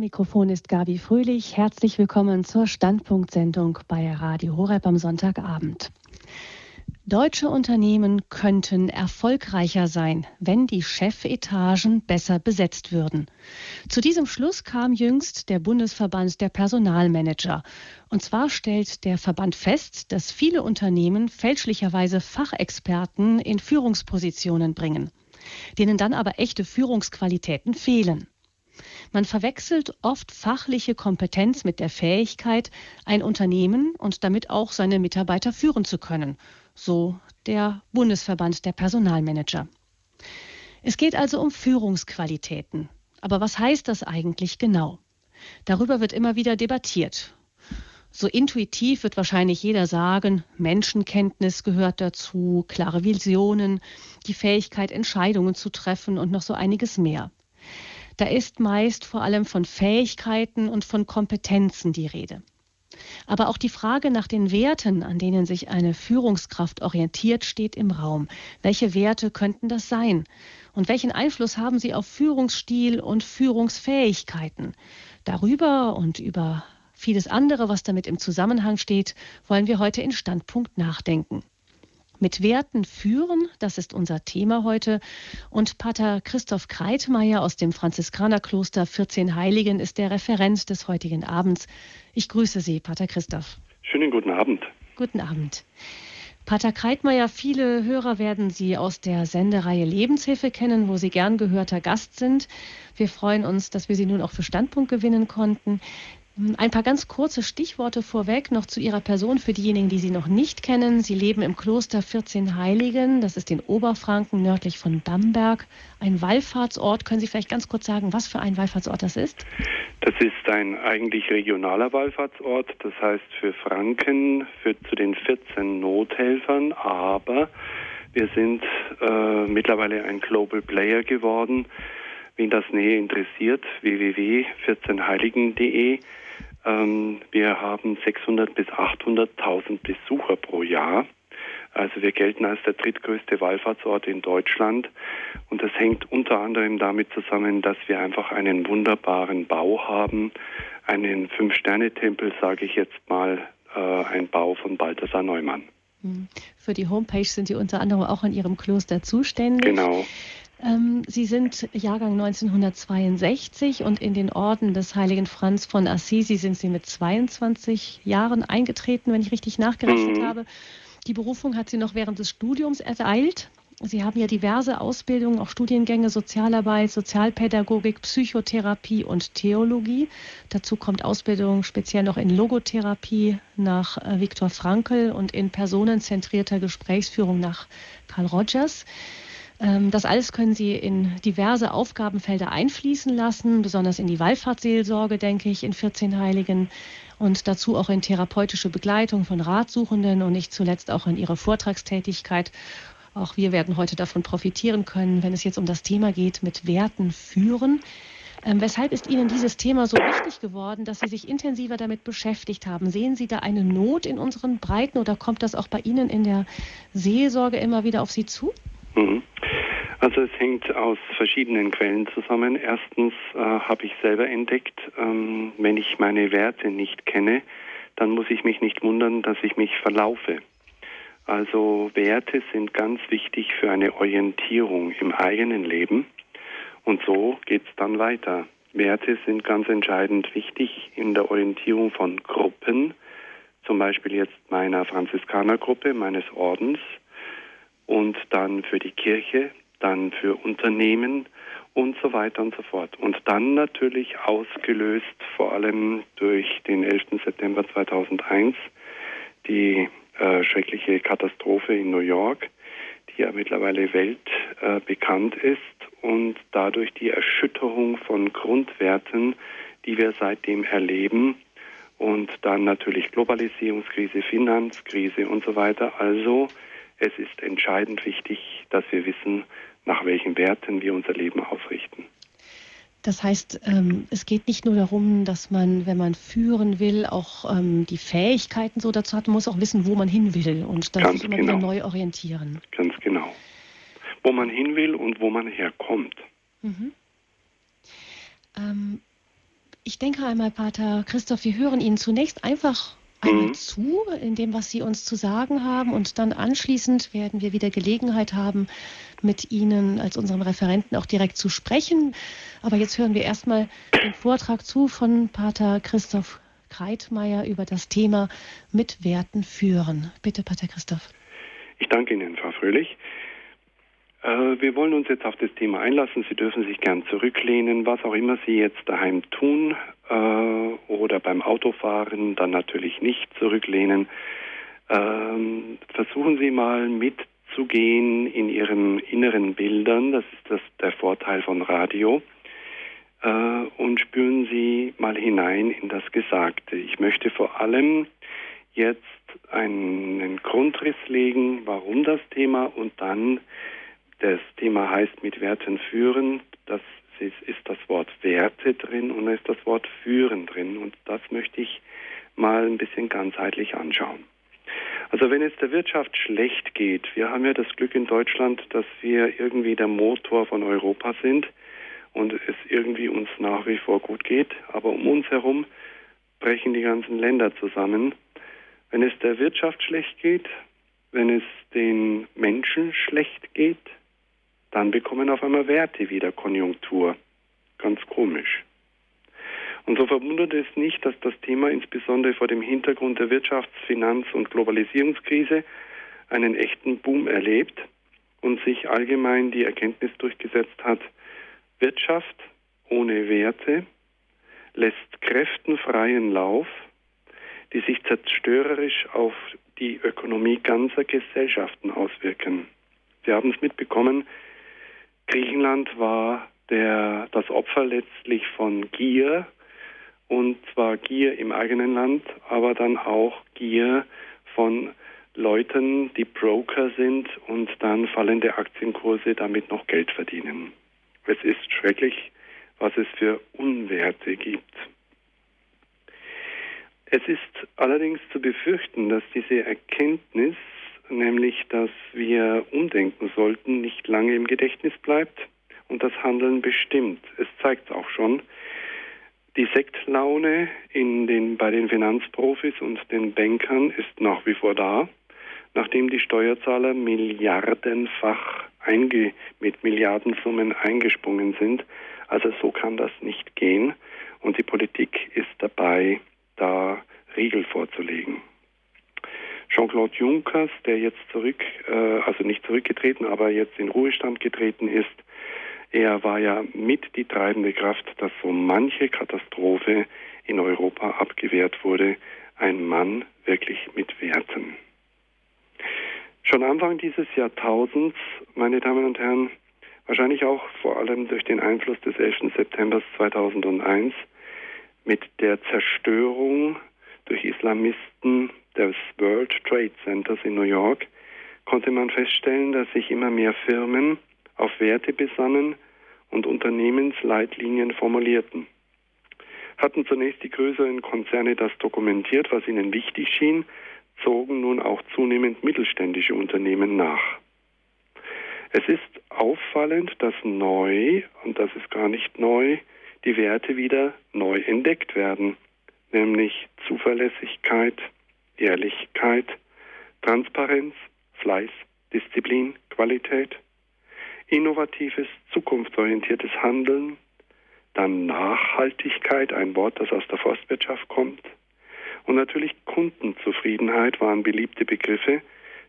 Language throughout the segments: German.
Mikrofon ist Gabi Fröhlich. Herzlich willkommen zur Standpunktsendung bei Radio Horeb am Sonntagabend. Deutsche Unternehmen könnten erfolgreicher sein, wenn die Chefetagen besser besetzt würden. Zu diesem Schluss kam jüngst der Bundesverband der Personalmanager. Und zwar stellt der Verband fest, dass viele Unternehmen fälschlicherweise Fachexperten in Führungspositionen bringen, denen dann aber echte Führungsqualitäten fehlen. Man verwechselt oft fachliche Kompetenz mit der Fähigkeit, ein Unternehmen und damit auch seine Mitarbeiter führen zu können so der Bundesverband der Personalmanager. Es geht also um Führungsqualitäten. Aber was heißt das eigentlich genau? Darüber wird immer wieder debattiert. So intuitiv wird wahrscheinlich jeder sagen, Menschenkenntnis gehört dazu, klare Visionen, die Fähigkeit, Entscheidungen zu treffen und noch so einiges mehr. Da ist meist vor allem von Fähigkeiten und von Kompetenzen die Rede. Aber auch die Frage nach den Werten, an denen sich eine Führungskraft orientiert, steht im Raum. Welche Werte könnten das sein? Und welchen Einfluss haben sie auf Führungsstil und Führungsfähigkeiten? Darüber und über vieles andere, was damit im Zusammenhang steht, wollen wir heute in Standpunkt nachdenken. Mit Werten führen, das ist unser Thema heute. Und Pater Christoph Kreitmeier aus dem Franziskanerkloster 14 Heiligen ist der Referent des heutigen Abends. Ich grüße Sie, Pater Christoph. Schönen guten Abend. Guten Abend. Pater Kreitmeier, viele Hörer werden Sie aus der Sendereihe Lebenshilfe kennen, wo Sie gern gehörter Gast sind. Wir freuen uns, dass wir Sie nun auch für Standpunkt gewinnen konnten. Ein paar ganz kurze Stichworte vorweg noch zu Ihrer Person für diejenigen, die Sie noch nicht kennen. Sie leben im Kloster 14 Heiligen, das ist in Oberfranken nördlich von Bamberg. Ein Wallfahrtsort. Können Sie vielleicht ganz kurz sagen, was für ein Wallfahrtsort das ist? Das ist ein eigentlich regionaler Wallfahrtsort, das heißt für Franken, für zu den 14 Nothelfern, aber wir sind äh, mittlerweile ein Global Player geworden. Wen das näher interessiert, www.14heiligen.de ähm, wir haben 600 bis 800.000 Besucher pro Jahr. Also wir gelten als der drittgrößte Wallfahrtsort in Deutschland. Und das hängt unter anderem damit zusammen, dass wir einfach einen wunderbaren Bau haben. Einen Fünf-Sterne-Tempel, sage ich jetzt mal, äh, ein Bau von Balthasar Neumann. Hm. Für die Homepage sind Sie unter anderem auch in Ihrem Kloster zuständig. Genau. Ähm, Sie sind Jahrgang 1962 und in den Orden des heiligen Franz von Assisi sind Sie mit 22 Jahren eingetreten, wenn ich richtig nachgerechnet mhm. habe. Die Berufung hat Sie noch während des Studiums ereilt. Sie haben ja diverse Ausbildungen, auch Studiengänge, Sozialarbeit, Sozialpädagogik, Psychotherapie und Theologie. Dazu kommt Ausbildung speziell noch in Logotherapie nach äh, Viktor Frankl und in personenzentrierter Gesprächsführung nach Carl Rogers. Ähm, das alles können Sie in diverse Aufgabenfelder einfließen lassen, besonders in die Wallfahrtsseelsorge, denke ich, in 14 Heiligen und dazu auch in therapeutische Begleitung von Ratsuchenden und nicht zuletzt auch in Ihre Vortragstätigkeit. Auch wir werden heute davon profitieren können, wenn es jetzt um das Thema geht, mit Werten führen. Ähm, weshalb ist Ihnen dieses Thema so wichtig geworden, dass Sie sich intensiver damit beschäftigt haben? Sehen Sie da eine Not in unseren Breiten oder kommt das auch bei Ihnen in der Seelsorge immer wieder auf Sie zu? Mhm. Also es hängt aus verschiedenen Quellen zusammen. Erstens äh, habe ich selber entdeckt, ähm, wenn ich meine Werte nicht kenne, dann muss ich mich nicht wundern, dass ich mich verlaufe. Also Werte sind ganz wichtig für eine Orientierung im eigenen Leben und so geht es dann weiter. Werte sind ganz entscheidend wichtig in der Orientierung von Gruppen, zum Beispiel jetzt meiner Franziskanergruppe, meines Ordens und dann für die Kirche, dann für Unternehmen und so weiter und so fort. Und dann natürlich ausgelöst vor allem durch den 11. September 2001 die äh, schreckliche Katastrophe in New York, die ja mittlerweile weltbekannt äh, ist und dadurch die Erschütterung von Grundwerten, die wir seitdem erleben und dann natürlich Globalisierungskrise, Finanzkrise und so weiter. Also es ist entscheidend wichtig, dass wir wissen, nach welchen Werten wir unser Leben ausrichten. Das heißt, ähm, es geht nicht nur darum, dass man, wenn man führen will, auch ähm, die Fähigkeiten so dazu hat, man muss auch wissen, wo man hin will und dann sich immer genau. wieder neu orientieren. Ganz genau. Wo man hin will und wo man herkommt. Mhm. Ähm, Ich denke einmal, Pater Christoph, wir hören Ihnen zunächst einfach einmal mhm. zu, in dem, was Sie uns zu sagen haben. Und dann anschließend werden wir wieder Gelegenheit haben, mit Ihnen als unserem Referenten auch direkt zu sprechen. Aber jetzt hören wir erstmal den Vortrag zu von Pater Christoph Kreitmeier über das Thema mit Werten führen. Bitte, Pater Christoph. Ich danke Ihnen, Frau Fröhlich. Äh, wir wollen uns jetzt auf das Thema einlassen. Sie dürfen sich gern zurücklehnen, was auch immer Sie jetzt daheim tun äh, oder beim Autofahren, dann natürlich nicht zurücklehnen. Ähm, versuchen Sie mal mitzugehen in Ihren inneren Bildern. Das ist das, der Vorteil von Radio. Äh, und spüren Sie mal hinein in das Gesagte. Ich möchte vor allem jetzt einen Grundriss legen, warum das Thema und dann das Thema heißt mit Werten führen. Das ist, ist das Wort Werte drin und da ist das Wort führen drin. Und das möchte ich mal ein bisschen ganzheitlich anschauen. Also wenn es der Wirtschaft schlecht geht, wir haben ja das Glück in Deutschland, dass wir irgendwie der Motor von Europa sind und es irgendwie uns nach wie vor gut geht, aber um uns herum brechen die ganzen Länder zusammen. Wenn es der Wirtschaft schlecht geht, wenn es den Menschen schlecht geht, dann bekommen auf einmal Werte wieder Konjunktur. Ganz komisch. Und so verwundert es nicht, dass das Thema insbesondere vor dem Hintergrund der Wirtschafts-, Finanz- und Globalisierungskrise einen echten Boom erlebt und sich allgemein die Erkenntnis durchgesetzt hat, Wirtschaft ohne Werte lässt Kräften freien Lauf, die sich zerstörerisch auf die Ökonomie ganzer Gesellschaften auswirken. Sie haben es mitbekommen, Griechenland war der, das Opfer letztlich von Gier, und zwar Gier im eigenen Land, aber dann auch Gier von Leuten, die Broker sind und dann fallende Aktienkurse damit noch Geld verdienen. Es ist schrecklich, was es für Unwerte gibt. Es ist allerdings zu befürchten, dass diese Erkenntnis nämlich dass wir umdenken sollten, nicht lange im Gedächtnis bleibt und das Handeln bestimmt. Es zeigt auch schon, die Sektlaune in den, bei den Finanzprofis und den Bankern ist nach wie vor da, nachdem die Steuerzahler milliardenfach einge, mit Milliardensummen eingesprungen sind. Also so kann das nicht gehen und die Politik ist dabei, da Riegel vorzulegen. Jean-Claude Junckers, der jetzt zurück, äh, also nicht zurückgetreten, aber jetzt in Ruhestand getreten ist, er war ja mit die treibende Kraft, dass so manche Katastrophe in Europa abgewehrt wurde. Ein Mann wirklich mit Werten. Schon Anfang dieses Jahrtausends, meine Damen und Herren, wahrscheinlich auch vor allem durch den Einfluss des 11. September 2001, mit der Zerstörung durch Islamisten des World Trade Centers in New York konnte man feststellen, dass sich immer mehr Firmen auf Werte besannen und Unternehmensleitlinien formulierten. Hatten zunächst die größeren Konzerne das dokumentiert, was ihnen wichtig schien, zogen nun auch zunehmend mittelständische Unternehmen nach. Es ist auffallend, dass neu, und das ist gar nicht neu, die Werte wieder neu entdeckt werden, nämlich Zuverlässigkeit, Ehrlichkeit, Transparenz, Fleiß, Disziplin, Qualität, innovatives, zukunftsorientiertes Handeln, dann Nachhaltigkeit, ein Wort, das aus der Forstwirtschaft kommt, und natürlich Kundenzufriedenheit waren beliebte Begriffe,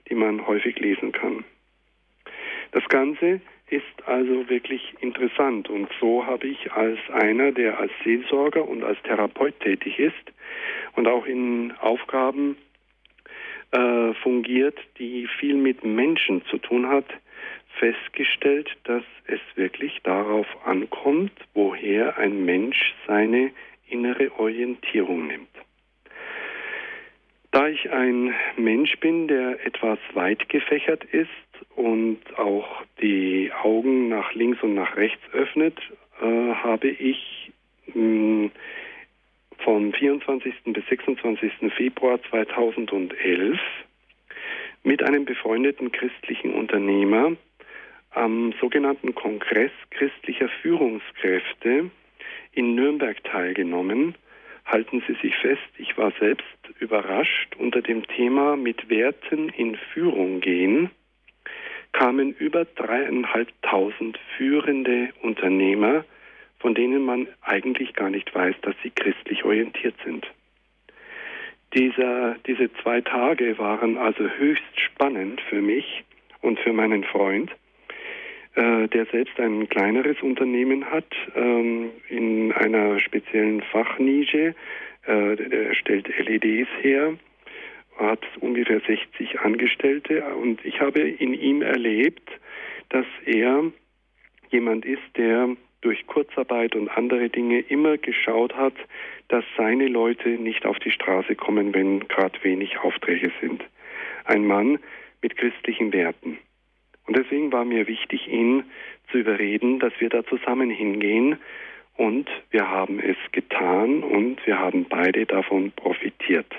die man häufig lesen kann. Das Ganze ist also wirklich interessant und so habe ich als einer, der als Seelsorger und als Therapeut tätig ist und auch in Aufgaben äh, fungiert, die viel mit Menschen zu tun hat, festgestellt, dass es wirklich darauf ankommt, woher ein Mensch seine innere Orientierung nimmt. Da ich ein Mensch bin, der etwas weit gefächert ist und auch die Augen nach links und nach rechts öffnet, äh, habe ich mh, vom 24. bis 26. Februar 2011 mit einem befreundeten christlichen Unternehmer am sogenannten Kongress christlicher Führungskräfte in Nürnberg teilgenommen. Halten Sie sich fest, ich war selbst überrascht. Unter dem Thema mit Werten in Führung gehen kamen über dreieinhalbtausend führende Unternehmer, von denen man eigentlich gar nicht weiß, dass sie christlich orientiert sind. Dieser, diese zwei Tage waren also höchst spannend für mich und für meinen Freund, äh, der selbst ein kleineres Unternehmen hat ähm, in einer speziellen Fachnische. Äh, der stellt LEDs her, hat ungefähr 60 Angestellte und ich habe in ihm erlebt, dass er jemand ist, der durch Kurzarbeit und andere Dinge immer geschaut hat, dass seine Leute nicht auf die Straße kommen, wenn gerade wenig Aufträge sind. Ein Mann mit christlichen Werten. Und deswegen war mir wichtig, ihn zu überreden, dass wir da zusammen hingehen. Und wir haben es getan und wir haben beide davon profitiert.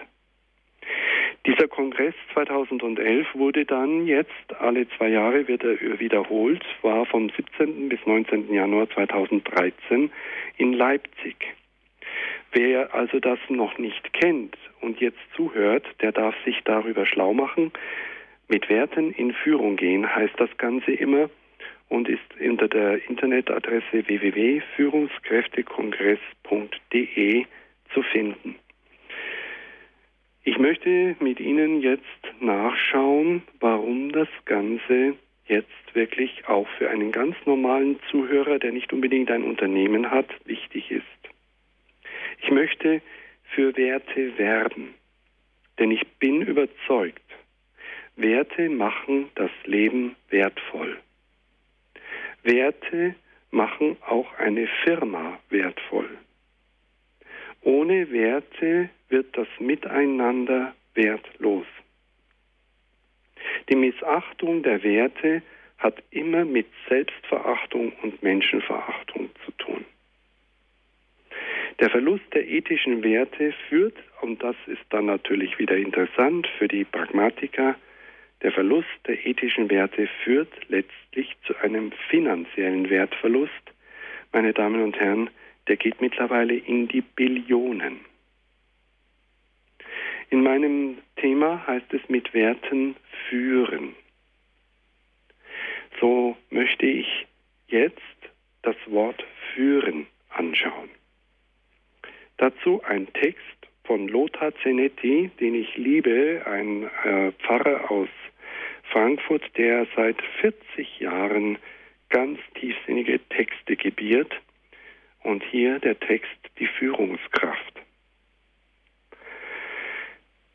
Dieser Kongress 2011 wurde dann jetzt alle zwei Jahre wieder wiederholt, war vom 17. bis 19. Januar 2013 in Leipzig. Wer also das noch nicht kennt und jetzt zuhört, der darf sich darüber schlau machen. Mit Werten in Führung gehen heißt das Ganze immer und ist unter der Internetadresse www.führungskräftekongress.de zu finden. Ich möchte mit Ihnen jetzt nachschauen, warum das Ganze jetzt wirklich auch für einen ganz normalen Zuhörer, der nicht unbedingt ein Unternehmen hat, wichtig ist. Ich möchte für Werte werben, denn ich bin überzeugt, Werte machen das Leben wertvoll. Werte machen auch eine Firma wertvoll. Ohne Werte wird das Miteinander wertlos. Die Missachtung der Werte hat immer mit Selbstverachtung und Menschenverachtung zu tun. Der Verlust der ethischen Werte führt, und das ist dann natürlich wieder interessant für die Pragmatiker, der Verlust der ethischen Werte führt letztlich zu einem finanziellen Wertverlust. Meine Damen und Herren, der geht mittlerweile in die Billionen. In meinem Thema heißt es mit Werten führen. So möchte ich jetzt das Wort führen anschauen. Dazu ein Text von Lothar Zenetti, den ich liebe, ein äh, Pfarrer aus Frankfurt, der seit 40 Jahren ganz tiefsinnige Texte gebiert. Und hier der Text die Führungskraft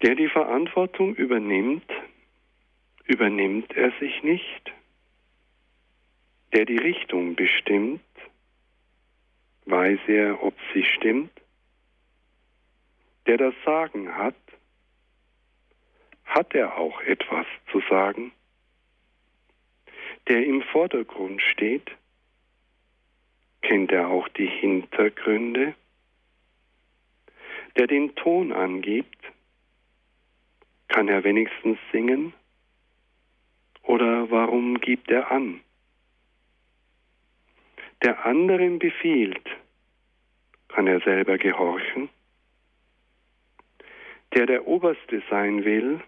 der die Verantwortung übernimmt, übernimmt er sich nicht, der die Richtung bestimmt, weiß er, ob sie stimmt, der das Sagen hat, hat er auch etwas zu sagen, der im Vordergrund steht, kennt er auch die Hintergründe, der den Ton angibt, kann er wenigstens singen? Oder warum gibt er an? Der anderen befiehlt, kann er selber gehorchen? Der der Oberste sein will,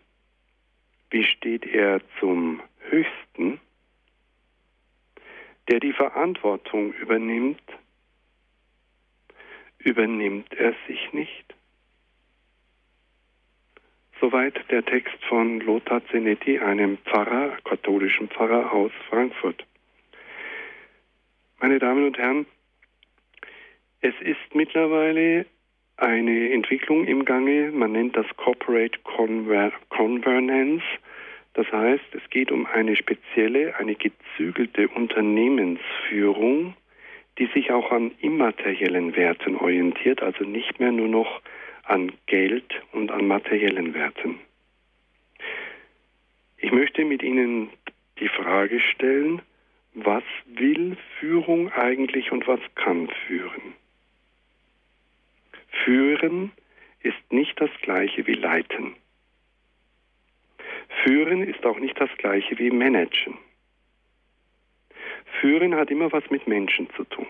wie steht er zum Höchsten? Der die Verantwortung übernimmt, übernimmt er sich nicht? Soweit der Text von Lothar Zenetti, einem Pfarrer, katholischen Pfarrer aus Frankfurt. Meine Damen und Herren, es ist mittlerweile eine Entwicklung im Gange, man nennt das Corporate Conver Convernance. Das heißt, es geht um eine spezielle, eine gezügelte Unternehmensführung, die sich auch an immateriellen Werten orientiert, also nicht mehr nur noch an Geld und an materiellen Werten. Ich möchte mit Ihnen die Frage stellen, was will Führung eigentlich und was kann führen? Führen ist nicht das gleiche wie leiten. Führen ist auch nicht das gleiche wie managen. Führen hat immer was mit Menschen zu tun.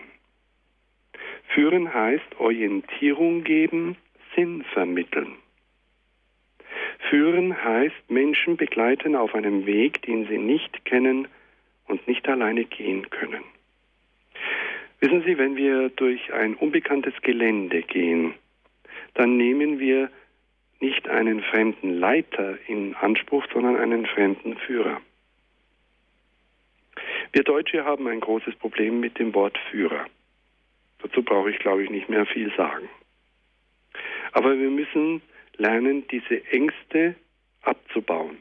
Führen heißt Orientierung geben, Sinn vermitteln. Führen heißt Menschen begleiten auf einem Weg, den sie nicht kennen und nicht alleine gehen können. Wissen Sie, wenn wir durch ein unbekanntes Gelände gehen, dann nehmen wir nicht einen fremden Leiter in Anspruch, sondern einen fremden Führer. Wir Deutsche haben ein großes Problem mit dem Wort Führer. Dazu brauche ich, glaube ich, nicht mehr viel sagen. Aber wir müssen lernen, diese Ängste abzubauen.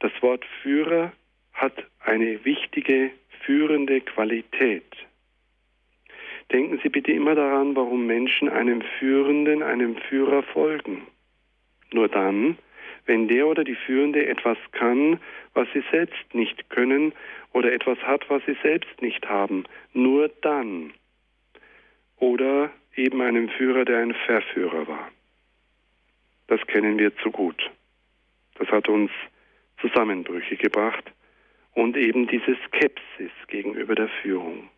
Das Wort Führer hat eine wichtige führende Qualität. Denken Sie bitte immer daran, warum Menschen einem Führenden, einem Führer folgen. Nur dann, wenn der oder die Führende etwas kann, was sie selbst nicht können oder etwas hat, was sie selbst nicht haben. Nur dann. Oder eben einem Führer, der ein Verführer war. Das kennen wir zu gut. Das hat uns Zusammenbrüche gebracht und eben diese Skepsis gegenüber der Führung.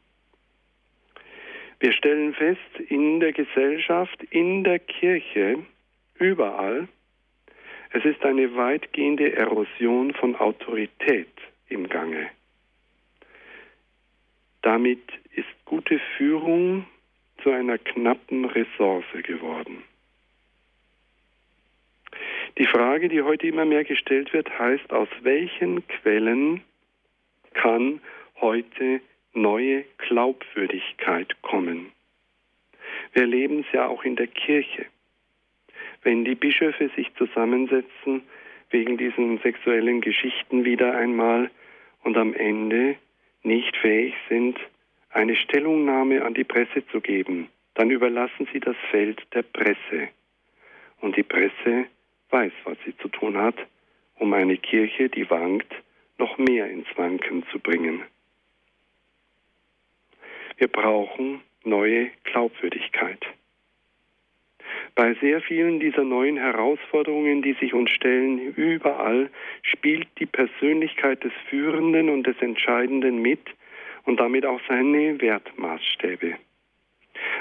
Wir stellen fest, in der Gesellschaft, in der Kirche, überall, es ist eine weitgehende Erosion von Autorität im Gange. Damit ist gute Führung zu einer knappen Ressource geworden. Die Frage, die heute immer mehr gestellt wird, heißt, aus welchen Quellen kann heute neue Glaubwürdigkeit kommen? Wir erleben es ja auch in der Kirche. Wenn die Bischöfe sich zusammensetzen wegen diesen sexuellen Geschichten wieder einmal und am Ende nicht fähig sind, eine Stellungnahme an die Presse zu geben, dann überlassen sie das Feld der Presse. Und die Presse weiß, was sie zu tun hat, um eine Kirche, die wankt, noch mehr ins Wanken zu bringen. Wir brauchen neue Glaubwürdigkeit. Bei sehr vielen dieser neuen Herausforderungen, die sich uns stellen, überall spielt die Persönlichkeit des Führenden und des Entscheidenden mit und damit auch seine Wertmaßstäbe.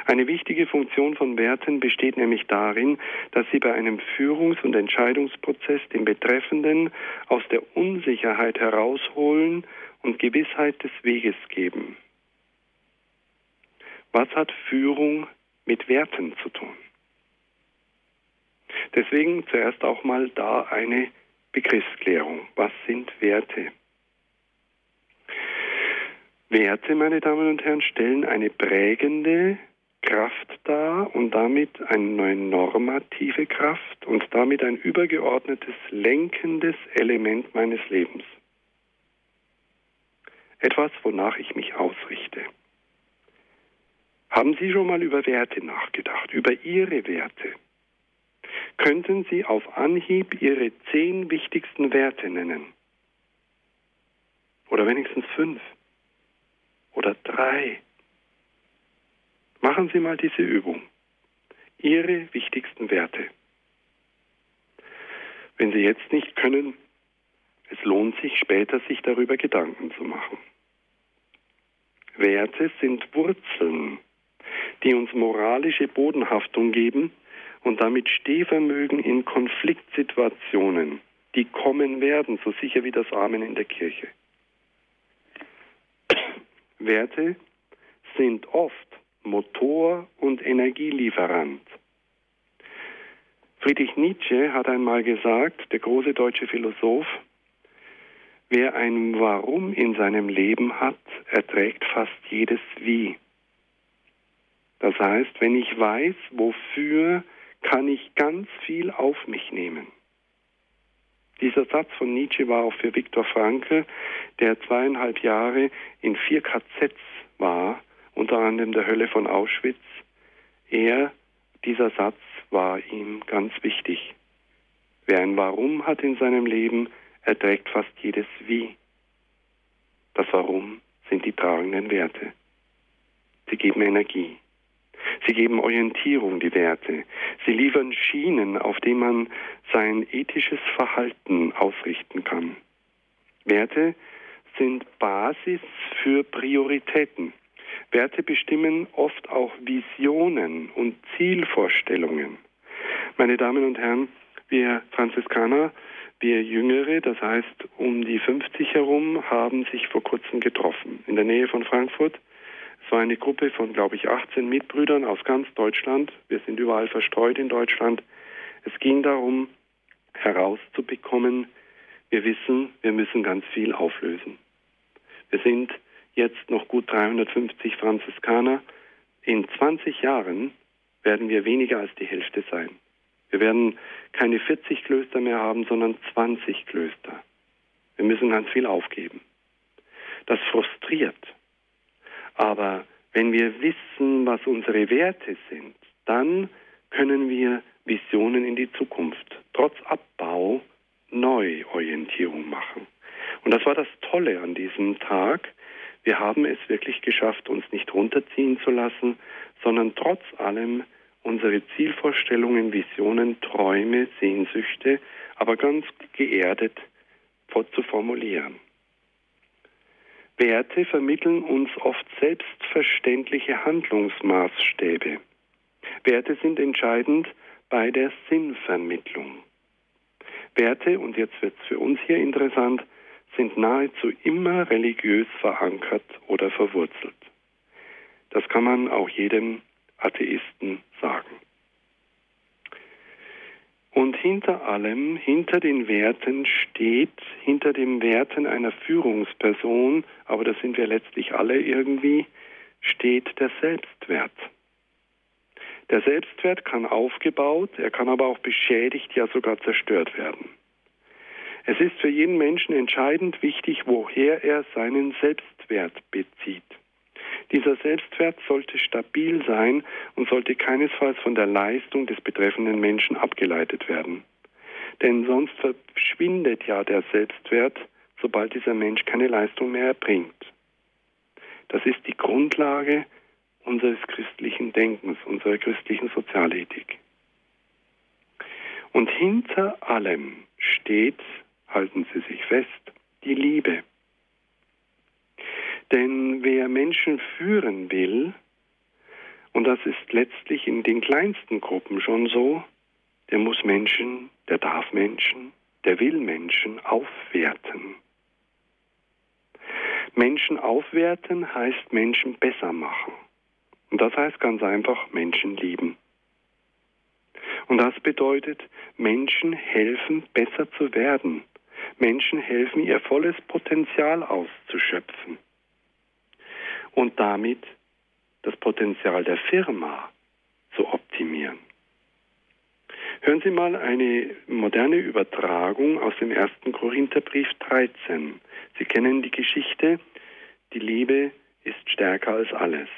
Eine wichtige Funktion von Werten besteht nämlich darin, dass sie bei einem Führungs- und Entscheidungsprozess den Betreffenden aus der Unsicherheit herausholen und Gewissheit des Weges geben. Was hat Führung mit Werten zu tun? Deswegen zuerst auch mal da eine Begriffsklärung. Was sind Werte? Werte, meine Damen und Herren, stellen eine prägende Kraft dar und damit eine normative Kraft und damit ein übergeordnetes lenkendes Element meines Lebens. Etwas, wonach ich mich ausrichte. Haben Sie schon mal über Werte nachgedacht, über Ihre Werte? Könnten Sie auf Anhieb Ihre zehn wichtigsten Werte nennen? Oder wenigstens fünf? Oder drei? Machen Sie mal diese Übung. Ihre wichtigsten Werte. Wenn Sie jetzt nicht können, es lohnt sich später, sich darüber Gedanken zu machen. Werte sind Wurzeln, die uns moralische Bodenhaftung geben und damit Stehvermögen in Konfliktsituationen, die kommen werden, so sicher wie das Amen in der Kirche. Werte sind oft Motor und Energielieferant. Friedrich Nietzsche hat einmal gesagt, der große deutsche Philosoph, wer ein Warum in seinem Leben hat, erträgt fast jedes Wie. Das heißt, wenn ich weiß, wofür kann ich ganz viel auf mich nehmen. Dieser Satz von Nietzsche war auch für Viktor Frankl, der zweieinhalb Jahre in vier KZs war, unter anderem der Hölle von Auschwitz. Er, dieser Satz war ihm ganz wichtig. Wer ein Warum hat in seinem Leben, erträgt fast jedes Wie. Das Warum sind die tragenden Werte. Sie geben Energie. Sie geben Orientierung, die Werte. Sie liefern Schienen, auf denen man sein ethisches Verhalten ausrichten kann. Werte sind Basis für Prioritäten. Werte bestimmen oft auch Visionen und Zielvorstellungen. Meine Damen und Herren, wir Franziskaner, wir Jüngere, das heißt um die 50 herum, haben sich vor kurzem getroffen in der Nähe von Frankfurt. Es war eine Gruppe von, glaube ich, 18 Mitbrüdern aus ganz Deutschland. Wir sind überall verstreut in Deutschland. Es ging darum, herauszubekommen, wir wissen, wir müssen ganz viel auflösen. Wir sind jetzt noch gut 350 Franziskaner. In 20 Jahren werden wir weniger als die Hälfte sein. Wir werden keine 40 Klöster mehr haben, sondern 20 Klöster. Wir müssen ganz viel aufgeben. Das frustriert. Aber wenn wir wissen, was unsere Werte sind, dann können wir Visionen in die Zukunft, trotz Abbau, Neuorientierung machen. Und das war das Tolle an diesem Tag. Wir haben es wirklich geschafft, uns nicht runterziehen zu lassen, sondern trotz allem unsere Zielvorstellungen, Visionen, Träume, Sehnsüchte, aber ganz geerdet zu formulieren. Werte vermitteln uns oft selbstverständliche Handlungsmaßstäbe. Werte sind entscheidend bei der Sinnvermittlung. Werte, und jetzt wird es für uns hier interessant, sind nahezu immer religiös verankert oder verwurzelt. Das kann man auch jedem Atheisten sagen. Und hinter allem, hinter den Werten steht, hinter den Werten einer Führungsperson, aber das sind wir letztlich alle irgendwie, steht der Selbstwert. Der Selbstwert kann aufgebaut, er kann aber auch beschädigt, ja sogar zerstört werden. Es ist für jeden Menschen entscheidend wichtig, woher er seinen Selbstwert bezieht. Dieser Selbstwert sollte stabil sein und sollte keinesfalls von der Leistung des betreffenden Menschen abgeleitet werden. Denn sonst verschwindet ja der Selbstwert, sobald dieser Mensch keine Leistung mehr erbringt. Das ist die Grundlage unseres christlichen Denkens, unserer christlichen Sozialethik. Und hinter allem steht, halten Sie sich fest, die Liebe. Denn wer Menschen führen will, und das ist letztlich in den kleinsten Gruppen schon so, der muss Menschen, der darf Menschen, der will Menschen aufwerten. Menschen aufwerten heißt Menschen besser machen. Und das heißt ganz einfach Menschen lieben. Und das bedeutet, Menschen helfen, besser zu werden. Menschen helfen, ihr volles Potenzial auszuschöpfen und damit das Potenzial der Firma zu optimieren. Hören Sie mal eine moderne Übertragung aus dem ersten Korintherbrief 13. Sie kennen die Geschichte, die Liebe ist stärker als alles.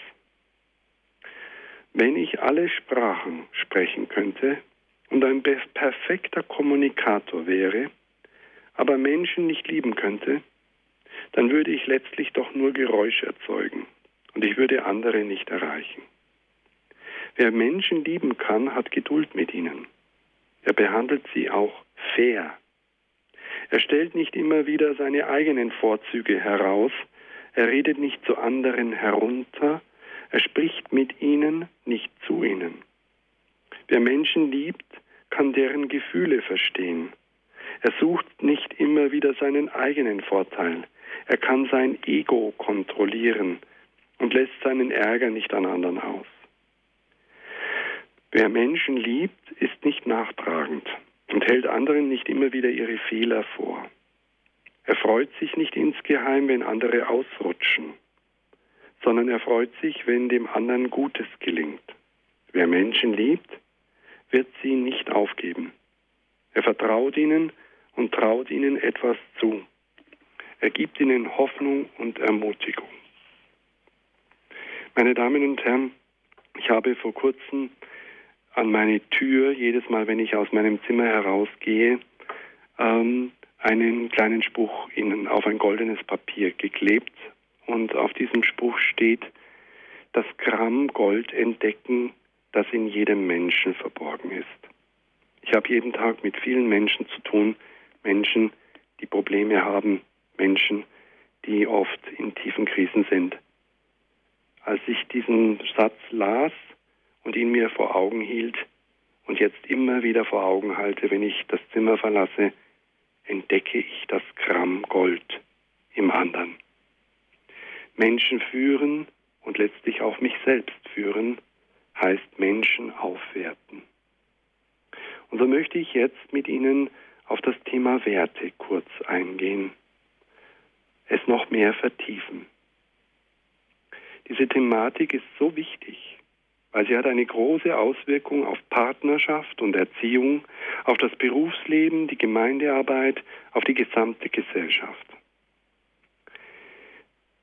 Wenn ich alle Sprachen sprechen könnte und ein perfekter Kommunikator wäre, aber Menschen nicht lieben könnte, dann würde ich letztlich doch nur Geräusch erzeugen und ich würde andere nicht erreichen. Wer Menschen lieben kann, hat Geduld mit ihnen. Er behandelt sie auch fair. Er stellt nicht immer wieder seine eigenen Vorzüge heraus, er redet nicht zu anderen herunter, er spricht mit ihnen, nicht zu ihnen. Wer Menschen liebt, kann deren Gefühle verstehen. Er sucht nicht immer wieder seinen eigenen Vorteil. Er kann sein Ego kontrollieren und lässt seinen Ärger nicht an anderen aus. Wer Menschen liebt, ist nicht nachtragend und hält anderen nicht immer wieder ihre Fehler vor. Er freut sich nicht insgeheim, wenn andere ausrutschen, sondern er freut sich, wenn dem anderen Gutes gelingt. Wer Menschen liebt, wird sie nicht aufgeben. Er vertraut ihnen und traut ihnen etwas zu. Er gibt ihnen Hoffnung und Ermutigung. Meine Damen und Herren, ich habe vor kurzem an meine Tür, jedes Mal, wenn ich aus meinem Zimmer herausgehe, ähm, einen kleinen Spruch Ihnen auf ein goldenes Papier geklebt. Und auf diesem Spruch steht, das Gramm Gold entdecken, das in jedem Menschen verborgen ist. Ich habe jeden Tag mit vielen Menschen zu tun, Menschen, die Probleme haben, Menschen, die oft in tiefen Krisen sind. als ich diesen Satz las und ihn mir vor Augen hielt und jetzt immer wieder vor Augen halte, wenn ich das Zimmer verlasse, entdecke ich das Gramm Gold im anderen. Menschen führen und letztlich auch mich selbst führen, heißt Menschen aufwerten. Und so möchte ich jetzt mit Ihnen auf das Thema Werte kurz eingehen, es noch mehr vertiefen. Diese Thematik ist so wichtig, weil sie hat eine große Auswirkung auf Partnerschaft und Erziehung, auf das Berufsleben, die Gemeindearbeit, auf die gesamte Gesellschaft.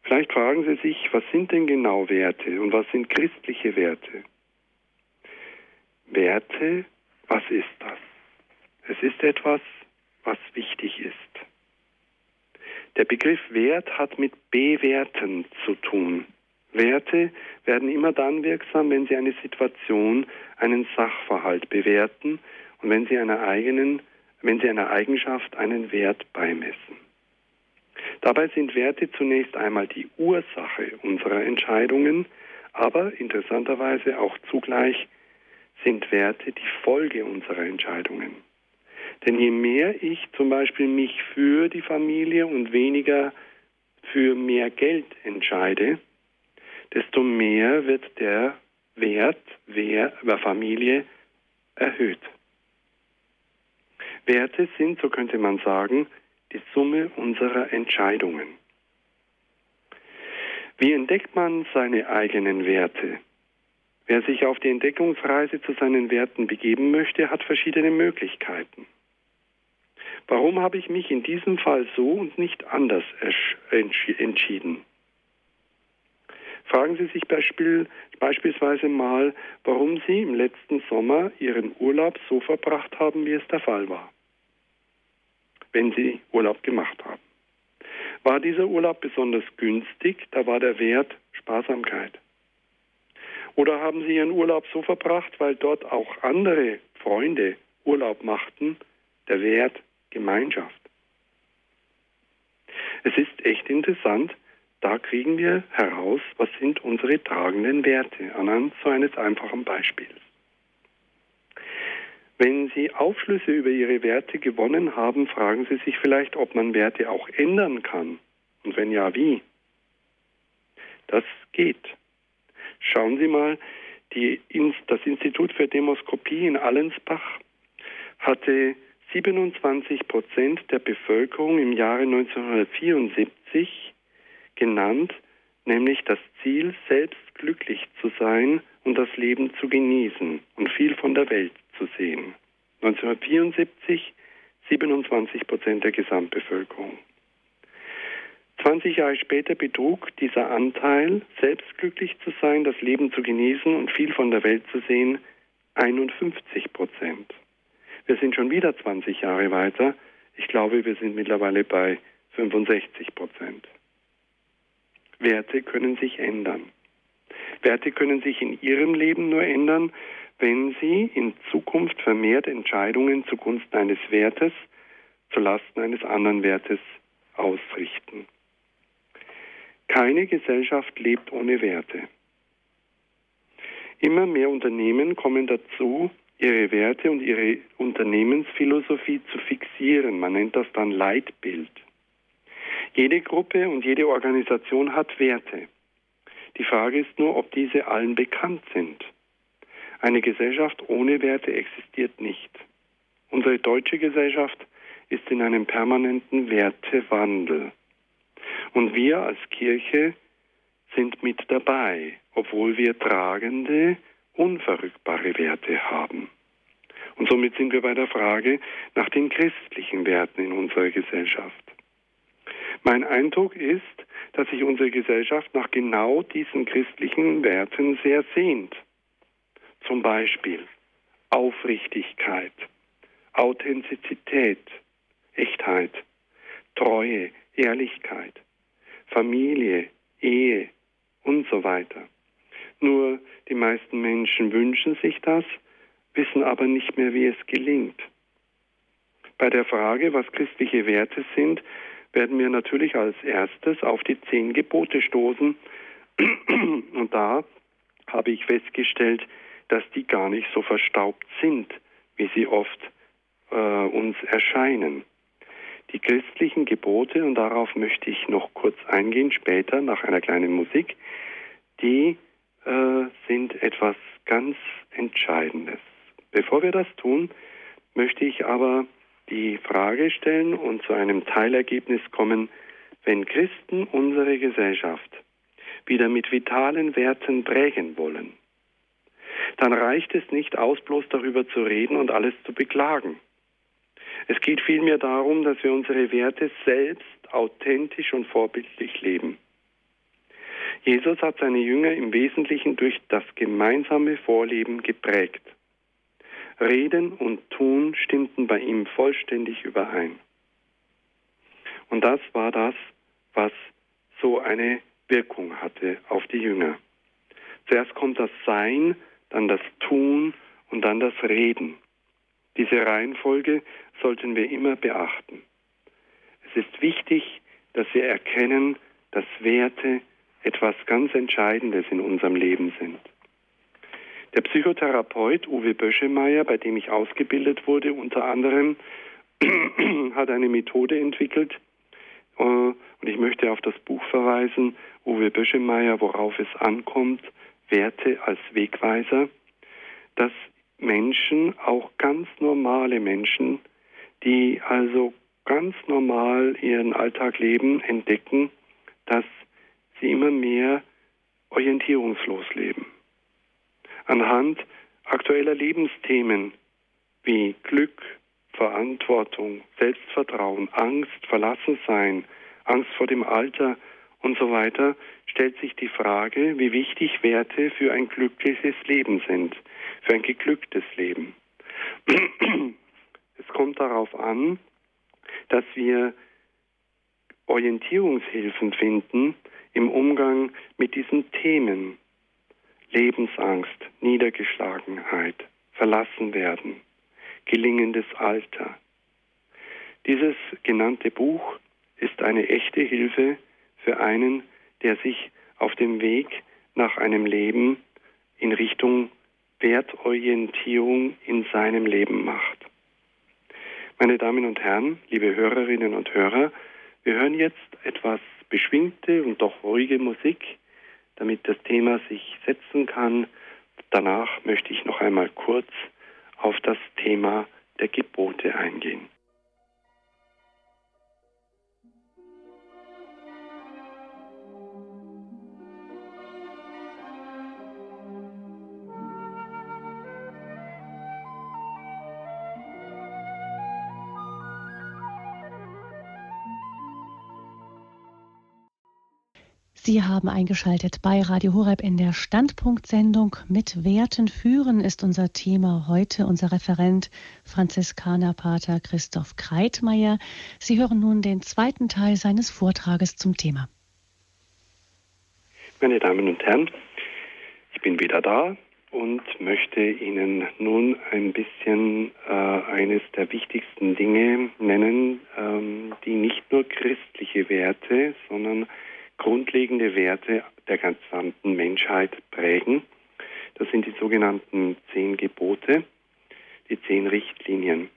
Vielleicht fragen Sie sich, was sind denn genau Werte und was sind christliche Werte? Werte, was ist das? Es ist etwas, was wichtig ist. Der Begriff Wert hat mit Bewerten zu tun. Werte werden immer dann wirksam, wenn sie eine Situation, einen Sachverhalt bewerten und wenn sie einer eigenen, wenn sie einer Eigenschaft einen Wert beimessen. Dabei sind Werte zunächst einmal die Ursache unserer Entscheidungen, aber interessanterweise auch zugleich sind Werte die Folge unserer Entscheidungen. Denn je mehr ich zum Beispiel mich für die Familie und weniger für mehr Geld entscheide, desto mehr wird der Wert der Familie erhöht. Werte sind, so könnte man sagen, die Summe unserer Entscheidungen. Wie entdeckt man seine eigenen Werte? Wer sich auf die Entdeckungsreise zu seinen Werten begeben möchte, hat verschiedene Möglichkeiten. Warum habe ich mich in diesem Fall so und nicht anders entschieden? Fragen Sie sich Beispiel, beispielsweise mal, warum Sie im letzten Sommer Ihren Urlaub so verbracht haben, wie es der Fall war, wenn Sie Urlaub gemacht haben. War dieser Urlaub besonders günstig, da war der Wert Sparsamkeit. Oder haben Sie Ihren Urlaub so verbracht, weil dort auch andere Freunde Urlaub machten, der Wert Gemeinschaft. Es ist echt interessant, da kriegen wir heraus, was sind unsere tragenden Werte anhand so eines einfachen Beispiels. Wenn Sie Aufschlüsse über Ihre Werte gewonnen haben, fragen Sie sich vielleicht, ob man Werte auch ändern kann. Und wenn ja, wie? Das geht. Schauen Sie mal, die, das Institut für Demoskopie in Allensbach hatte 27 Prozent der Bevölkerung im Jahre 1974 genannt, nämlich das Ziel, selbst glücklich zu sein und das Leben zu genießen und viel von der Welt zu sehen. 1974 27 Prozent der Gesamtbevölkerung. 20 Jahre später betrug dieser Anteil, selbst glücklich zu sein, das Leben zu genießen und viel von der Welt zu sehen, 51 Prozent. Wir sind schon wieder 20 Jahre weiter. Ich glaube, wir sind mittlerweile bei 65 Prozent. Werte können sich ändern. Werte können sich in Ihrem Leben nur ändern, wenn Sie in Zukunft vermehrt Entscheidungen zugunsten eines Wertes zulasten eines anderen Wertes ausrichten. Keine Gesellschaft lebt ohne Werte. Immer mehr Unternehmen kommen dazu, ihre Werte und ihre Unternehmensphilosophie zu fixieren. Man nennt das dann Leitbild. Jede Gruppe und jede Organisation hat Werte. Die Frage ist nur, ob diese allen bekannt sind. Eine Gesellschaft ohne Werte existiert nicht. Unsere deutsche Gesellschaft ist in einem permanenten Wertewandel. Und wir als Kirche sind mit dabei, obwohl wir tragende, unverrückbare Werte haben. Und somit sind wir bei der Frage nach den christlichen Werten in unserer Gesellschaft. Mein Eindruck ist, dass sich unsere Gesellschaft nach genau diesen christlichen Werten sehr sehnt. Zum Beispiel Aufrichtigkeit, Authentizität, Echtheit, Treue, Ehrlichkeit, Familie, Ehe und so weiter. Nur die meisten Menschen wünschen sich das, wissen aber nicht mehr, wie es gelingt. Bei der Frage, was christliche Werte sind, werden wir natürlich als erstes auf die zehn Gebote stoßen Und da habe ich festgestellt, dass die gar nicht so verstaubt sind, wie sie oft äh, uns erscheinen. Die christlichen Gebote, und darauf möchte ich noch kurz eingehen später nach einer kleinen Musik, die äh, sind etwas ganz Entscheidendes. Bevor wir das tun, möchte ich aber die Frage stellen und zu einem Teilergebnis kommen, wenn Christen unsere Gesellschaft wieder mit vitalen Werten prägen wollen, dann reicht es nicht aus, bloß darüber zu reden und alles zu beklagen. Es geht vielmehr darum, dass wir unsere Werte selbst authentisch und vorbildlich leben. Jesus hat seine Jünger im Wesentlichen durch das gemeinsame Vorleben geprägt. Reden und Tun stimmten bei ihm vollständig überein. Und das war das, was so eine Wirkung hatte auf die Jünger. Zuerst kommt das Sein, dann das Tun und dann das Reden. Diese Reihenfolge sollten wir immer beachten. Es ist wichtig, dass wir erkennen, dass Werte etwas ganz Entscheidendes in unserem Leben sind. Der Psychotherapeut Uwe Böschemeyer, bei dem ich ausgebildet wurde, unter anderem, hat eine Methode entwickelt, äh, und ich möchte auf das Buch verweisen, Uwe Böschemeyer, worauf es ankommt, Werte als Wegweiser, dass Menschen, auch ganz normale Menschen, die also ganz normal ihren Alltag leben, entdecken, dass sie immer mehr orientierungslos leben anhand aktueller Lebensthemen wie Glück, Verantwortung, Selbstvertrauen, Angst, Verlassensein, Angst vor dem Alter und so weiter, stellt sich die Frage, wie wichtig Werte für ein glückliches Leben sind, für ein geglücktes Leben. Es kommt darauf an, dass wir Orientierungshilfen finden im Umgang mit diesen Themen, Lebensangst, Niedergeschlagenheit, verlassen werden, gelingendes Alter. Dieses genannte Buch ist eine echte Hilfe für einen, der sich auf dem Weg nach einem Leben in Richtung Wertorientierung in seinem Leben macht. Meine Damen und Herren, liebe Hörerinnen und Hörer, wir hören jetzt etwas beschwingte und doch ruhige Musik damit das Thema sich setzen kann. Danach möchte ich noch einmal kurz auf das Thema der Gebote eingehen. Sie haben eingeschaltet bei Radio Horeb in der Standpunktsendung mit Werten führen ist unser Thema heute. Unser Referent Franziskanerpater Christoph Kreitmeier. Sie hören nun den zweiten Teil seines Vortrages zum Thema. Meine Damen und Herren, ich bin wieder da und möchte Ihnen nun ein bisschen äh, eines der wichtigsten Dinge nennen, ähm, die nicht nur christliche Werte, sondern grundlegende Werte der gesamten Menschheit prägen. Das sind die sogenannten zehn Gebote, die zehn Richtlinien.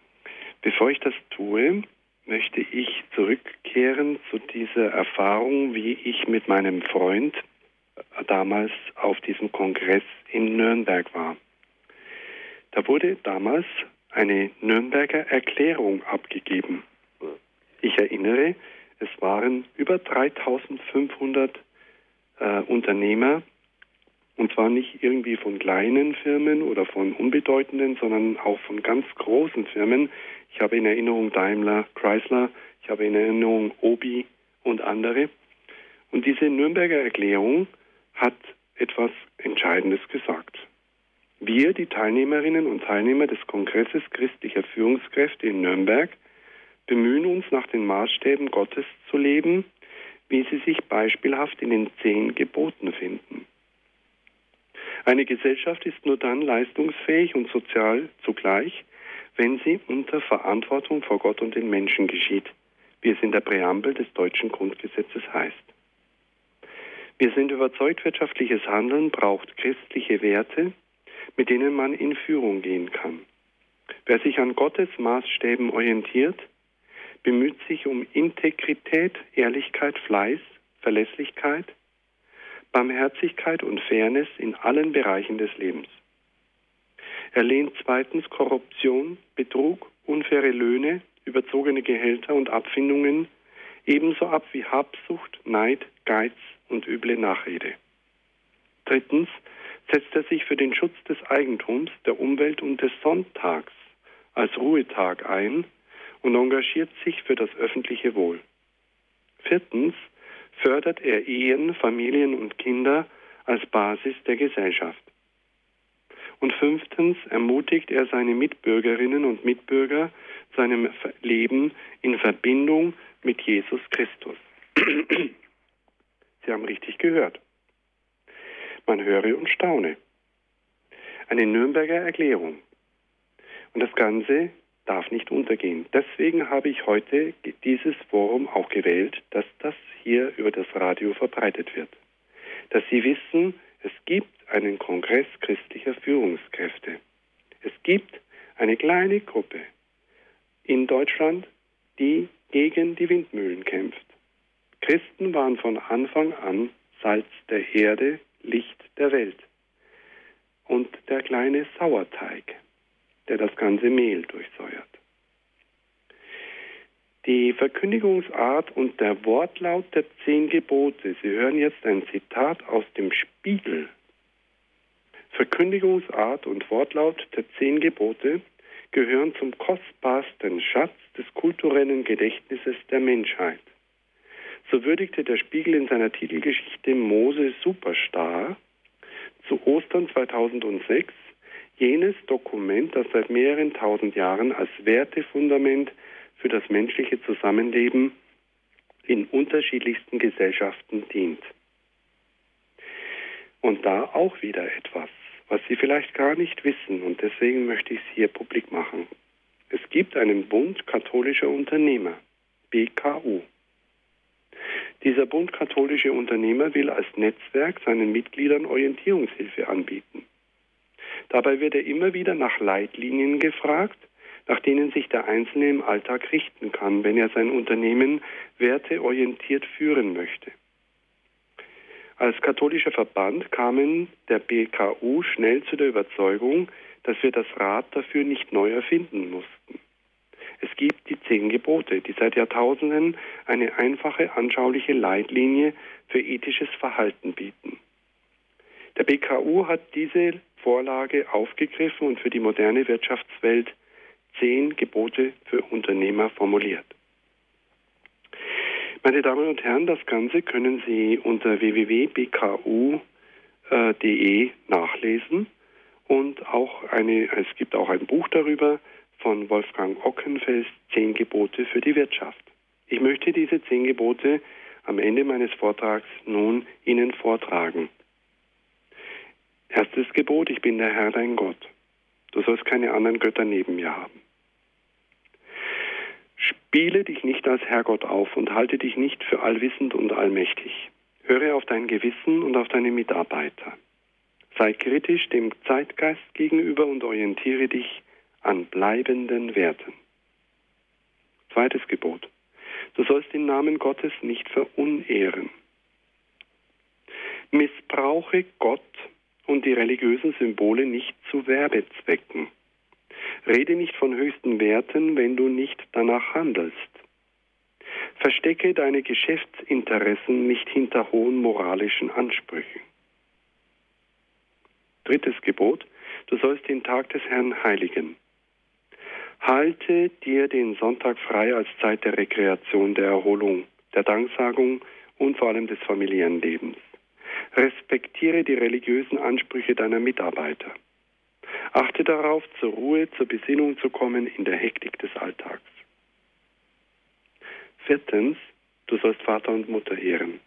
Bevor ich das tue, möchte ich zurückkehren zu dieser Erfahrung, wie ich mit meinem Freund damals auf diesem Kongress in Nürnberg war. Da wurde damals eine Nürnberger Erklärung abgegeben. Ich erinnere, es waren über 3500 äh, Unternehmer, und zwar nicht irgendwie von kleinen Firmen oder von unbedeutenden, sondern auch von ganz großen Firmen. Ich habe in Erinnerung Daimler, Chrysler, ich habe in Erinnerung Obi und andere. Und diese Nürnberger Erklärung hat etwas Entscheidendes gesagt. Wir, die Teilnehmerinnen und Teilnehmer des Kongresses christlicher Führungskräfte in Nürnberg, bemühen uns nach den Maßstäben Gottes zu leben, wie sie sich beispielhaft in den zehn Geboten finden. Eine Gesellschaft ist nur dann leistungsfähig und sozial zugleich, wenn sie unter Verantwortung vor Gott und den Menschen geschieht, wie es in der Präambel des deutschen Grundgesetzes heißt. Wir sind überzeugt, wirtschaftliches Handeln braucht christliche Werte, mit denen man in Führung gehen kann. Wer sich an Gottes Maßstäben orientiert, bemüht sich um Integrität, Ehrlichkeit, Fleiß, Verlässlichkeit, Barmherzigkeit und Fairness in allen Bereichen des Lebens. Er lehnt zweitens Korruption, Betrug, unfaire Löhne, überzogene Gehälter und Abfindungen ebenso ab wie Habsucht, Neid, Geiz und üble Nachrede. Drittens setzt er sich für den Schutz des Eigentums, der Umwelt und des Sonntags als Ruhetag ein und engagiert sich für das öffentliche Wohl. Viertens fördert er Ehen, Familien und Kinder als Basis der Gesellschaft. Und fünftens ermutigt er seine Mitbürgerinnen und Mitbürger seinem Leben in Verbindung mit Jesus Christus. Sie haben richtig gehört. Man höre und staune. Eine Nürnberger Erklärung. Und das Ganze darf nicht untergehen. Deswegen habe ich heute dieses Forum auch gewählt, dass das hier über das Radio verbreitet wird. Dass Sie wissen, es gibt einen Kongress christlicher Führungskräfte. Es gibt eine kleine Gruppe in Deutschland, die gegen die Windmühlen kämpft. Christen waren von Anfang an Salz der Erde, Licht der Welt. Und der kleine Sauerteig, der das ganze Mehl durchsäuert. Die Verkündigungsart und der Wortlaut der zehn Gebote. Sie hören jetzt ein Zitat aus dem Spiegel. Verkündigungsart und Wortlaut der zehn Gebote gehören zum kostbarsten Schatz des kulturellen Gedächtnisses der Menschheit. So würdigte der Spiegel in seiner Titelgeschichte Mose Superstar zu Ostern 2006 jenes Dokument, das seit mehreren tausend Jahren als Wertefundament für das menschliche Zusammenleben in unterschiedlichsten Gesellschaften dient. Und da auch wieder etwas, was Sie vielleicht gar nicht wissen, und deswegen möchte ich es hier publik machen. Es gibt einen Bund katholischer Unternehmer, BKU. Dieser Bund katholische Unternehmer will als Netzwerk seinen Mitgliedern Orientierungshilfe anbieten. Dabei wird er immer wieder nach Leitlinien gefragt, nach denen sich der Einzelne im Alltag richten kann, wenn er sein Unternehmen werteorientiert führen möchte. Als katholischer Verband kamen der BKU schnell zu der Überzeugung, dass wir das Rad dafür nicht neu erfinden mussten. Es gibt die zehn Gebote, die seit Jahrtausenden eine einfache, anschauliche Leitlinie für ethisches Verhalten bieten. Der BKU hat diese Vorlage aufgegriffen und für die moderne Wirtschaftswelt zehn Gebote für Unternehmer formuliert. Meine Damen und Herren, das Ganze können Sie unter www.bku.de nachlesen und auch eine, es gibt auch ein Buch darüber von Wolfgang Ockenfels, Zehn Gebote für die Wirtschaft. Ich möchte diese zehn Gebote am Ende meines Vortrags nun Ihnen vortragen. Erstes Gebot, ich bin der Herr dein Gott. Du sollst keine anderen Götter neben mir haben. Spiele dich nicht als Herrgott auf und halte dich nicht für allwissend und allmächtig. Höre auf dein Gewissen und auf deine Mitarbeiter. Sei kritisch dem Zeitgeist gegenüber und orientiere dich an bleibenden Werten. Zweites Gebot. Du sollst den Namen Gottes nicht verunehren. Missbrauche Gott und die religiösen Symbole nicht zu Werbezwecken. Rede nicht von höchsten Werten, wenn du nicht danach handelst. Verstecke deine Geschäftsinteressen nicht hinter hohen moralischen Ansprüchen. Drittes Gebot, du sollst den Tag des Herrn heiligen. Halte dir den Sonntag frei als Zeit der Rekreation, der Erholung, der Danksagung und vor allem des Familienlebens. Respektiere die religiösen Ansprüche deiner Mitarbeiter. Achte darauf, zur Ruhe, zur Besinnung zu kommen in der Hektik des Alltags. Viertens, du sollst Vater und Mutter ehren.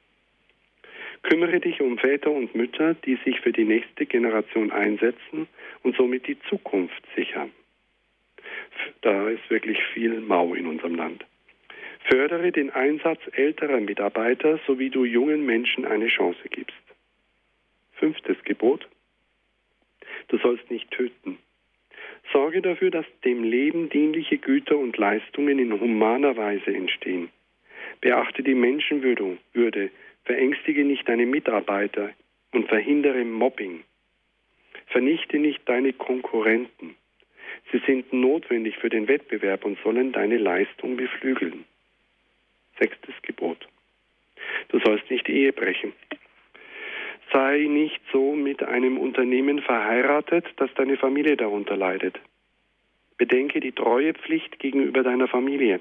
Kümmere dich um Väter und Mütter, die sich für die nächste Generation einsetzen und somit die Zukunft sichern. Da ist wirklich viel Mau in unserem Land. Fördere den Einsatz älterer Mitarbeiter, sowie du jungen Menschen eine Chance gibst. Fünftes Gebot. Du sollst nicht töten. Sorge dafür, dass dem Leben dienliche Güter und Leistungen in humaner Weise entstehen. Beachte die Menschenwürde, verängstige nicht deine Mitarbeiter und verhindere Mobbing. Vernichte nicht deine Konkurrenten. Sie sind notwendig für den Wettbewerb und sollen deine Leistung beflügeln. Sechstes Gebot. Du sollst nicht Ehe brechen. Sei nicht so mit einem Unternehmen verheiratet, dass deine Familie darunter leidet. Bedenke die Treuepflicht gegenüber deiner Familie.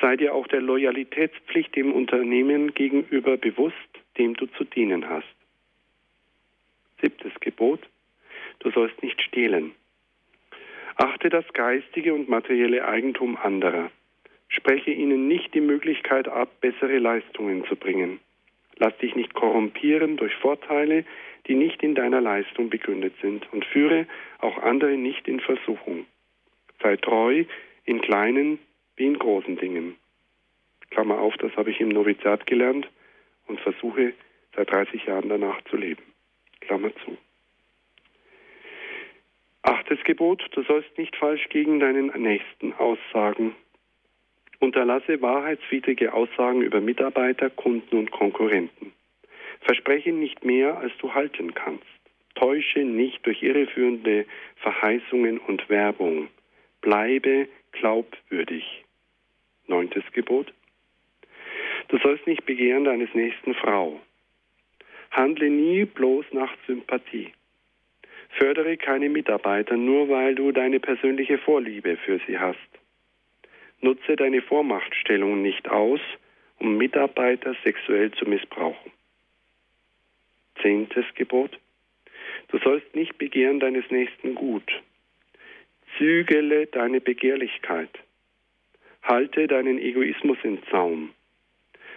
Sei dir auch der Loyalitätspflicht dem Unternehmen gegenüber bewusst, dem du zu dienen hast. Siebtes Gebot. Du sollst nicht stehlen. Achte das geistige und materielle Eigentum anderer. Spreche ihnen nicht die Möglichkeit ab, bessere Leistungen zu bringen. Lass dich nicht korrumpieren durch Vorteile, die nicht in deiner Leistung begründet sind und führe auch andere nicht in Versuchung. Sei treu in kleinen wie in großen Dingen. Klammer auf, das habe ich im Noviziat gelernt und versuche seit 30 Jahren danach zu leben. Klammer zu. Achtes Gebot, du sollst nicht falsch gegen deinen Nächsten aussagen. Unterlasse wahrheitswidrige Aussagen über Mitarbeiter, Kunden und Konkurrenten. Verspreche nicht mehr, als du halten kannst. Täusche nicht durch irreführende Verheißungen und Werbung. Bleibe glaubwürdig. Neuntes Gebot. Du sollst nicht begehren deines nächsten Frau. Handle nie bloß nach Sympathie. Fördere keine Mitarbeiter nur, weil du deine persönliche Vorliebe für sie hast. Nutze deine Vormachtstellung nicht aus, um Mitarbeiter sexuell zu missbrauchen. Zehntes Gebot. Du sollst nicht begehren deines nächsten Gut. Zügele deine Begehrlichkeit. Halte deinen Egoismus in Zaum.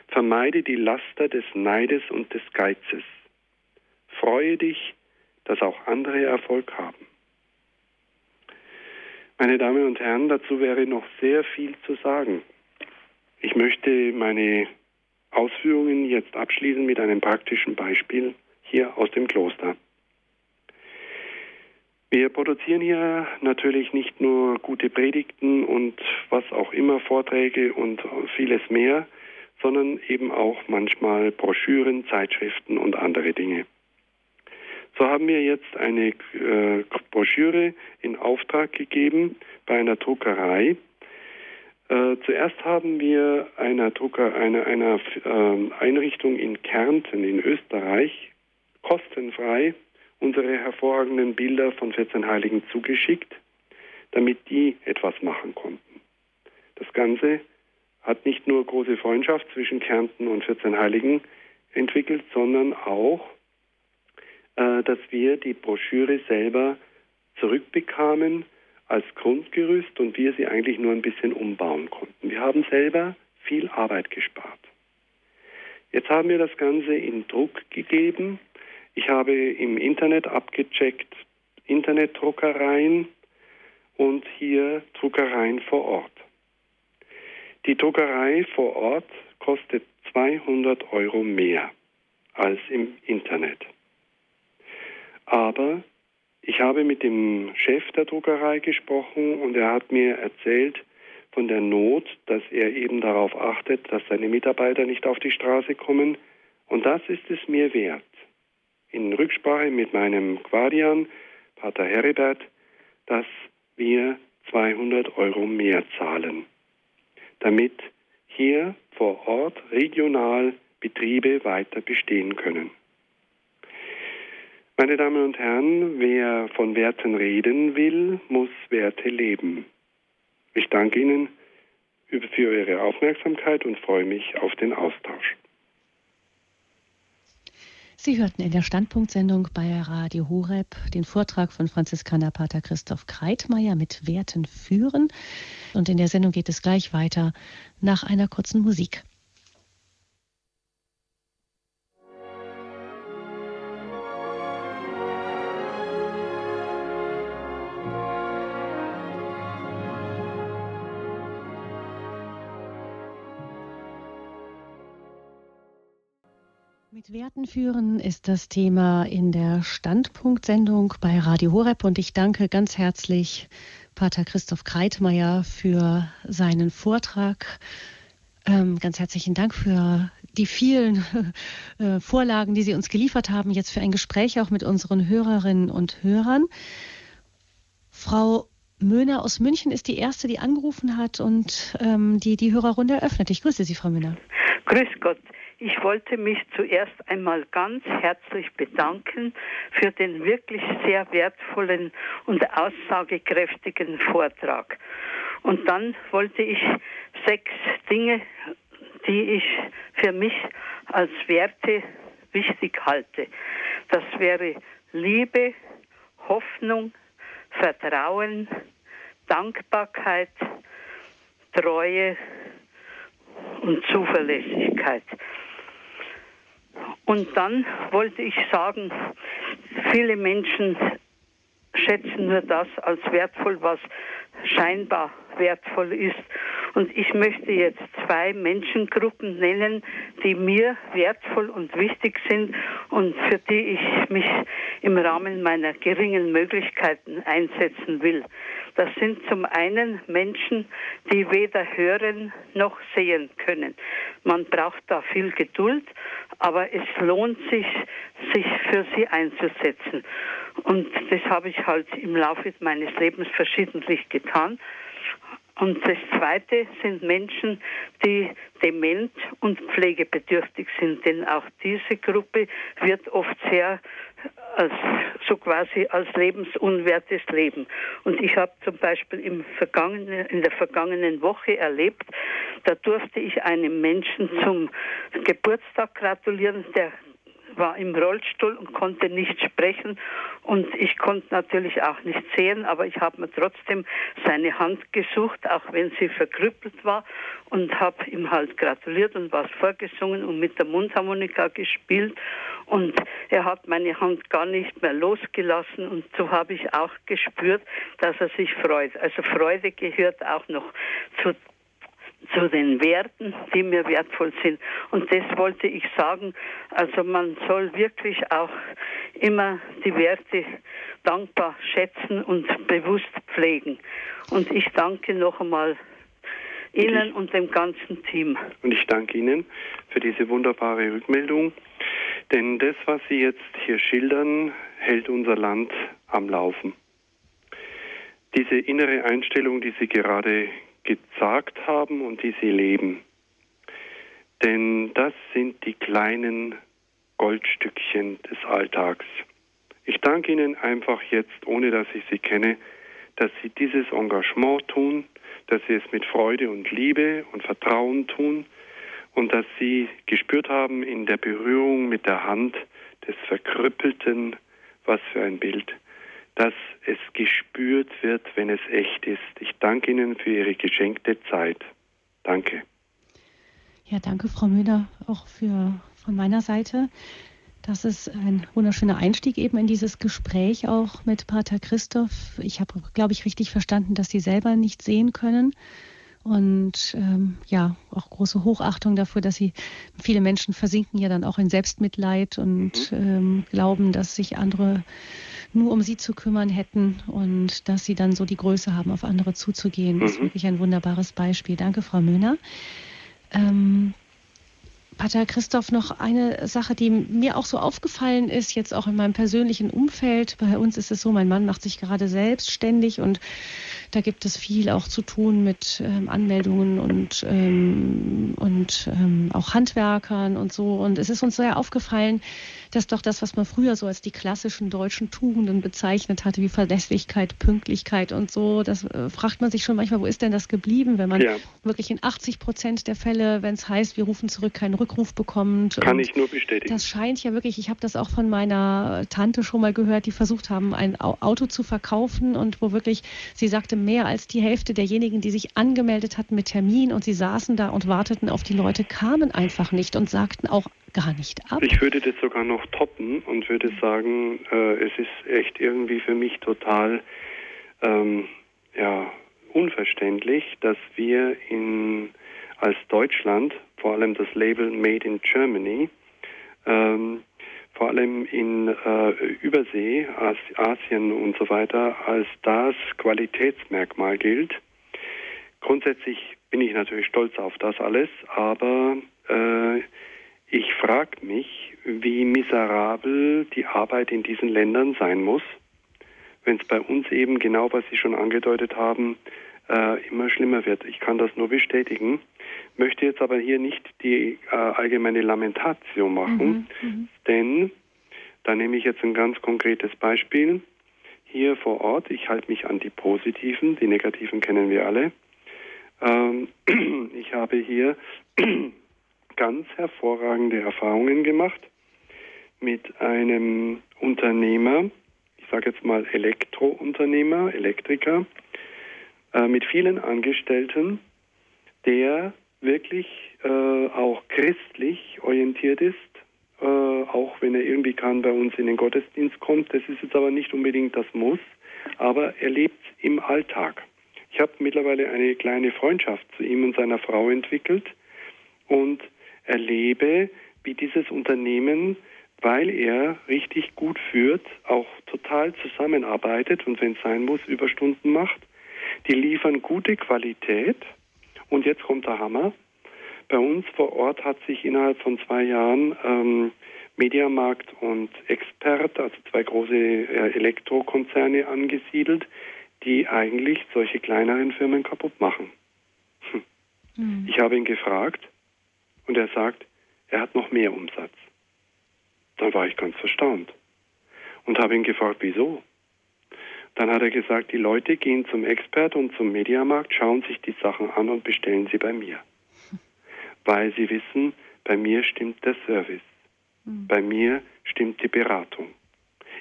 Vermeide die Laster des Neides und des Geizes. Freue dich, dass auch andere Erfolg haben. Meine Damen und Herren, dazu wäre noch sehr viel zu sagen. Ich möchte meine Ausführungen jetzt abschließen mit einem praktischen Beispiel hier aus dem Kloster. Wir produzieren hier natürlich nicht nur gute Predigten und was auch immer, Vorträge und vieles mehr, sondern eben auch manchmal Broschüren, Zeitschriften und andere Dinge. So haben wir jetzt eine äh, Broschüre in Auftrag gegeben bei einer Druckerei. Äh, zuerst haben wir einer, Drucker, einer, einer äh, Einrichtung in Kärnten in Österreich kostenfrei unsere hervorragenden Bilder von 14 Heiligen zugeschickt, damit die etwas machen konnten. Das Ganze hat nicht nur große Freundschaft zwischen Kärnten und 14 Heiligen entwickelt, sondern auch äh, dass wir die Broschüre selber zurückbekamen als Grundgerüst und wir sie eigentlich nur ein bisschen umbauen konnten. Wir haben selber viel Arbeit gespart. Jetzt haben wir das Ganze in Druck gegeben. Ich habe im Internet abgecheckt Internetdruckereien und hier Druckereien vor Ort. Die Druckerei vor Ort kostet 200 Euro mehr als im Internet. Aber ich habe mit dem Chef der Druckerei gesprochen und er hat mir erzählt von der Not, dass er eben darauf achtet, dass seine Mitarbeiter nicht auf die Straße kommen. Und das ist es mir wert. In Rücksprache mit meinem Guardian, Pater Heribert, dass wir 200 Euro mehr zahlen, damit hier vor Ort regional Betriebe weiter bestehen können. Meine Damen und Herren, wer von Werten reden will, muss Werte leben. Ich danke Ihnen für Ihre Aufmerksamkeit und freue mich auf den Austausch. Sie hörten in der Standpunktsendung bei Radio Horeb den Vortrag von Franziskaner Pater Christoph Kreitmeier mit Werten führen. Und in der Sendung geht es gleich weiter nach einer kurzen Musik. Mit Werten führen ist das Thema in der Standpunktsendung bei Radio Horeb und ich danke ganz herzlich Pater Christoph Kreitmeier für seinen Vortrag. Ähm, ganz herzlichen Dank für die vielen äh, Vorlagen, die Sie uns geliefert haben, jetzt für ein Gespräch auch mit unseren Hörerinnen und Hörern. Frau Möhner aus München ist die erste, die angerufen hat und ähm, die die Hörerrunde eröffnet. Ich grüße Sie, Frau Möhner. Grüß Gott. Ich wollte mich zuerst einmal ganz herzlich bedanken für den wirklich sehr wertvollen und aussagekräftigen Vortrag. Und dann wollte ich sechs Dinge, die ich für mich als Werte wichtig halte. Das wäre Liebe, Hoffnung, Vertrauen, Dankbarkeit, Treue und Zuverlässigkeit. Und dann wollte ich sagen, viele Menschen schätzen nur das als wertvoll, was scheinbar wertvoll ist. Und ich möchte jetzt zwei Menschengruppen nennen, die mir wertvoll und wichtig sind und für die ich mich im Rahmen meiner geringen Möglichkeiten einsetzen will. Das sind zum einen Menschen, die weder hören noch sehen können. Man braucht da viel Geduld, aber es lohnt sich, sich für sie einzusetzen. Und das habe ich halt im Laufe meines Lebens verschiedentlich getan. Und das Zweite sind Menschen, die dement und pflegebedürftig sind, denn auch diese Gruppe wird oft sehr als, so quasi als lebensunwertes Leben. Und ich habe zum Beispiel im vergangenen, in der vergangenen Woche erlebt, da durfte ich einem Menschen zum Geburtstag gratulieren, der war im Rollstuhl und konnte nicht sprechen. Und ich konnte natürlich auch nicht sehen, aber ich habe mir trotzdem seine Hand gesucht, auch wenn sie verkrüppelt war und habe ihm halt gratuliert und was vorgesungen und mit der Mundharmonika gespielt. Und er hat meine Hand gar nicht mehr losgelassen. Und so habe ich auch gespürt, dass er sich freut. Also Freude gehört auch noch zu zu den Werten, die mir wertvoll sind. Und das wollte ich sagen. Also man soll wirklich auch immer die Werte dankbar schätzen und bewusst pflegen. Und ich danke noch einmal Ihnen und dem ganzen Team. Und ich danke Ihnen für diese wunderbare Rückmeldung. Denn das, was Sie jetzt hier schildern, hält unser Land am Laufen. Diese innere Einstellung, die Sie gerade gesagt haben und die sie leben. Denn das sind die kleinen Goldstückchen des Alltags. Ich danke Ihnen einfach jetzt, ohne dass ich Sie kenne, dass Sie dieses Engagement tun, dass Sie es mit Freude und Liebe und Vertrauen tun und dass Sie gespürt haben in der Berührung mit der Hand des Verkrüppelten, was für ein Bild, dass es gespürt wird, wenn es echt ist. Ich danke Ihnen für Ihre geschenkte Zeit. Danke. Ja, danke, Frau Müller, auch für, von meiner Seite. Das ist ein wunderschöner Einstieg eben in dieses Gespräch auch mit Pater Christoph. Ich habe, glaube ich, richtig verstanden, dass Sie selber nicht sehen können. Und ähm, ja, auch große Hochachtung dafür, dass sie, viele Menschen versinken ja dann auch in Selbstmitleid und mhm. ähm, glauben, dass sich andere nur um sie zu kümmern hätten und dass sie dann so die Größe haben, auf andere zuzugehen. Das ist mhm. wirklich ein wunderbares Beispiel. Danke, Frau Möhner. Ähm, Pater Christoph, noch eine Sache, die mir auch so aufgefallen ist, jetzt auch in meinem persönlichen Umfeld. Bei uns ist es so, mein Mann macht sich gerade selbstständig und da gibt es viel auch zu tun mit ähm, Anmeldungen und, ähm, und ähm, auch Handwerkern und so. Und es ist uns sehr aufgefallen, dass doch das, was man früher so als die klassischen deutschen Tugenden bezeichnet hatte, wie Verlässlichkeit, Pünktlichkeit und so, das äh, fragt man sich schon manchmal, wo ist denn das geblieben, wenn man ja. wirklich in 80 Prozent der Fälle, wenn es heißt, wir rufen zurück, keinen Rückruf bekommt. Kann ich nur bestätigen. Das scheint ja wirklich, ich habe das auch von meiner Tante schon mal gehört, die versucht haben, ein Auto zu verkaufen und wo wirklich, sie sagte, mehr als die Hälfte derjenigen, die sich angemeldet hatten mit Termin und sie saßen da und warteten auf die Leute, kamen einfach nicht und sagten auch gar nicht ab. Ich würde das sogar noch toppen und würde sagen, äh, es ist echt irgendwie für mich total ähm, ja, unverständlich, dass wir in, als Deutschland, vor allem das Label Made in Germany, ähm, vor allem in äh, Übersee, As Asien und so weiter, als das Qualitätsmerkmal gilt. Grundsätzlich bin ich natürlich stolz auf das alles, aber äh, ich frage mich, wie miserabel die Arbeit in diesen Ländern sein muss, wenn es bei uns eben genau, was Sie schon angedeutet haben, äh, immer schlimmer wird. Ich kann das nur bestätigen, möchte jetzt aber hier nicht die äh, allgemeine Lamentation machen, mhm, mhm. denn da nehme ich jetzt ein ganz konkretes Beispiel. Hier vor Ort, ich halte mich an die positiven, die negativen kennen wir alle. Ähm, ich habe hier ganz hervorragende Erfahrungen gemacht mit einem Unternehmer, ich sage jetzt mal Elektrounternehmer, Elektriker, äh, mit vielen Angestellten, der wirklich äh, auch christlich orientiert ist, äh, auch wenn er irgendwie kann bei uns in den Gottesdienst kommt. Das ist jetzt aber nicht unbedingt das Muss, aber er lebt im Alltag. Ich habe mittlerweile eine kleine Freundschaft zu ihm und seiner Frau entwickelt und erlebe, wie dieses Unternehmen, weil er richtig gut führt, auch total zusammenarbeitet und wenn es sein muss, Überstunden macht. Die liefern gute Qualität. Und jetzt kommt der Hammer. Bei uns vor Ort hat sich innerhalb von zwei Jahren ähm, Mediamarkt und Expert, also zwei große äh, Elektrokonzerne angesiedelt, die eigentlich solche kleineren Firmen kaputt machen. Hm. Mhm. Ich habe ihn gefragt, und er sagt, er hat noch mehr Umsatz. Dann war ich ganz erstaunt und habe ihn gefragt, wieso? Dann hat er gesagt, die Leute gehen zum Expert und zum Mediamarkt, schauen sich die Sachen an und bestellen sie bei mir. Weil sie wissen, bei mir stimmt der Service. Hm. Bei mir stimmt die Beratung.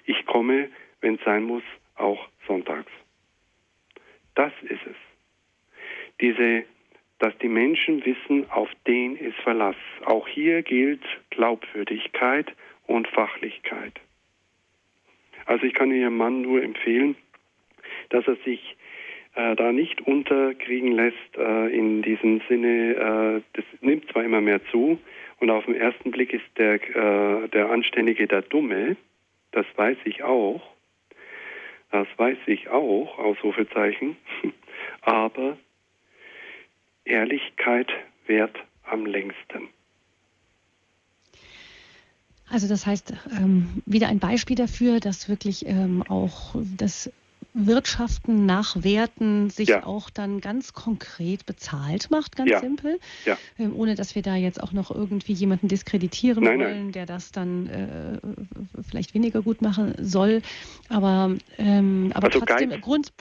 Ich komme, wenn es sein muss, auch sonntags. Das ist es. Diese dass die Menschen wissen, auf den ist Verlass. Auch hier gilt Glaubwürdigkeit und Fachlichkeit. Also ich kann Ihrem Mann nur empfehlen, dass er sich äh, da nicht unterkriegen lässt äh, in diesem Sinne, äh, das nimmt zwar immer mehr zu und auf den ersten Blick ist der, äh, der Anständige der Dumme, das weiß ich auch, das weiß ich auch, Ausrufezeichen, aber Ehrlichkeit währt am längsten. Also das heißt, ähm, wieder ein Beispiel dafür, dass wirklich ähm, auch das Wirtschaften nach Werten sich ja. auch dann ganz konkret bezahlt macht, ganz ja. simpel. Ja. Ähm, ohne dass wir da jetzt auch noch irgendwie jemanden diskreditieren nein, wollen, nein. der das dann äh, vielleicht weniger gut machen soll. Aber, ähm, aber also trotzdem Geiz, Grund,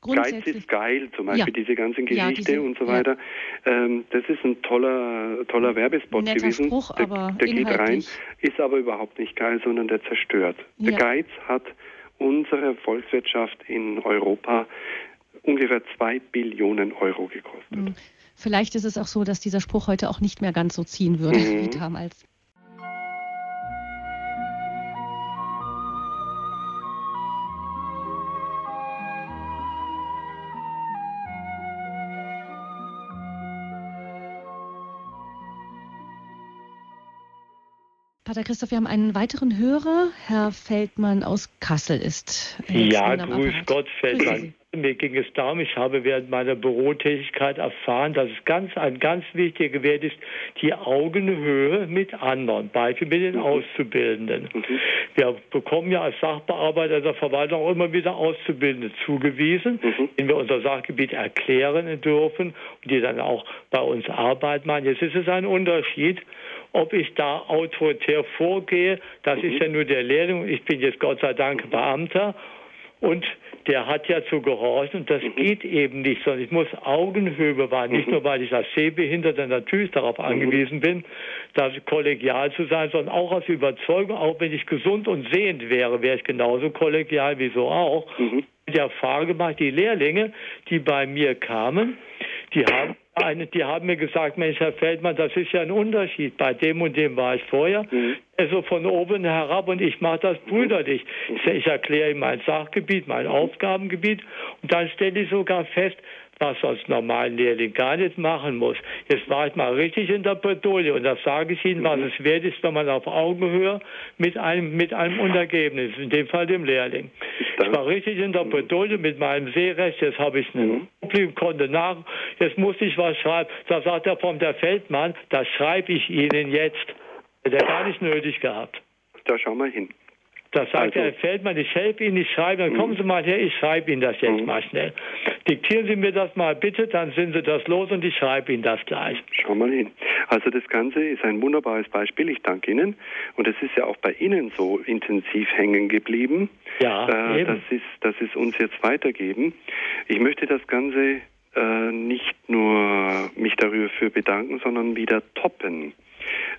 grundsätzlich. Geiz ist geil, zum Beispiel diese ganzen Gerichte diese, und so weiter. Ähm, das ist ein toller, toller Werbespot Netter gewesen. Spruch, der, aber der geht rein, ist aber überhaupt nicht geil, sondern der zerstört. Der Geiz hat unsere Volkswirtschaft in Europa ungefähr zwei Billionen Euro gekostet. Hm. Vielleicht ist es auch so, dass dieser Spruch heute auch nicht mehr ganz so ziehen würde mhm. wie damals. Pater Christoph, wir haben einen weiteren Hörer. Herr Feldmann aus Kassel ist. Ja, grüß Gott, Feldmann. Mir ging es darum, ich habe während meiner Bürotätigkeit erfahren, dass es ganz ein ganz wichtiger Wert ist, die Augenhöhe mit anderen, beispielsweise mit den mhm. Auszubildenden. Mhm. Wir bekommen ja als Sachbearbeiter der Verwaltung auch immer wieder Auszubildende zugewiesen, mhm. denen wir unser Sachgebiet erklären dürfen und die dann auch bei uns Arbeit machen. Jetzt ist es ein Unterschied, ob ich da autoritär vorgehe. Das mhm. ist ja nur der Lehrling. Ich bin jetzt Gott sei Dank Beamter und der hat ja zu gehorchen und das mhm. geht eben nicht, sondern ich muss Augenhöhe bewahren. Mhm. Nicht nur, weil ich als Sehbehinderter natürlich darauf mhm. angewiesen bin, da kollegial zu sein, sondern auch aus Überzeugung, auch wenn ich gesund und sehend wäre, wäre ich genauso kollegial wie so auch. Mhm. Die Erfahrung gemacht, die Lehrlinge, die bei mir kamen, die haben die haben mir gesagt, Mensch, Herr Feldmann, das ist ja ein Unterschied. Bei dem und dem war ich vorher. Mhm. so von oben herab und ich mache das brüderlich. Ich, ich erkläre ihm mein Sachgebiet, mein Aufgabengebiet und dann stelle ich sogar fest, was sonst normalen Lehrling gar nicht machen muss. Jetzt war ich mal richtig in der Bredouille und das sage ich Ihnen, was es wert ist, wenn man auf Augenhöhe mit einem, mit einem Untergebenen ist, in dem Fall dem Lehrling. Ich war richtig in der Bredouille mit meinem Seerecht, jetzt habe ich einen mhm. Problem, konnte nach, jetzt muss ich was schreiben. Da sagt der vom der Feldmann, das schreibe ich Ihnen jetzt. Hätte er gar nicht nötig gehabt. Da schauen wir hin. Da sagt also, Herr Feldmann, ich helfe Ihnen, ich schreibe, dann kommen Sie mal her, ich schreibe Ihnen das jetzt mhm. mal schnell. Diktieren Sie mir das mal bitte, dann sind Sie das los und ich schreibe Ihnen das gleich. Schau mal hin. Also das Ganze ist ein wunderbares Beispiel, ich danke Ihnen. Und es ist ja auch bei Ihnen so intensiv hängen geblieben. Ja, äh, das, ist, das ist uns jetzt weitergeben. Ich möchte das Ganze äh, nicht nur mich darüber bedanken, sondern wieder toppen.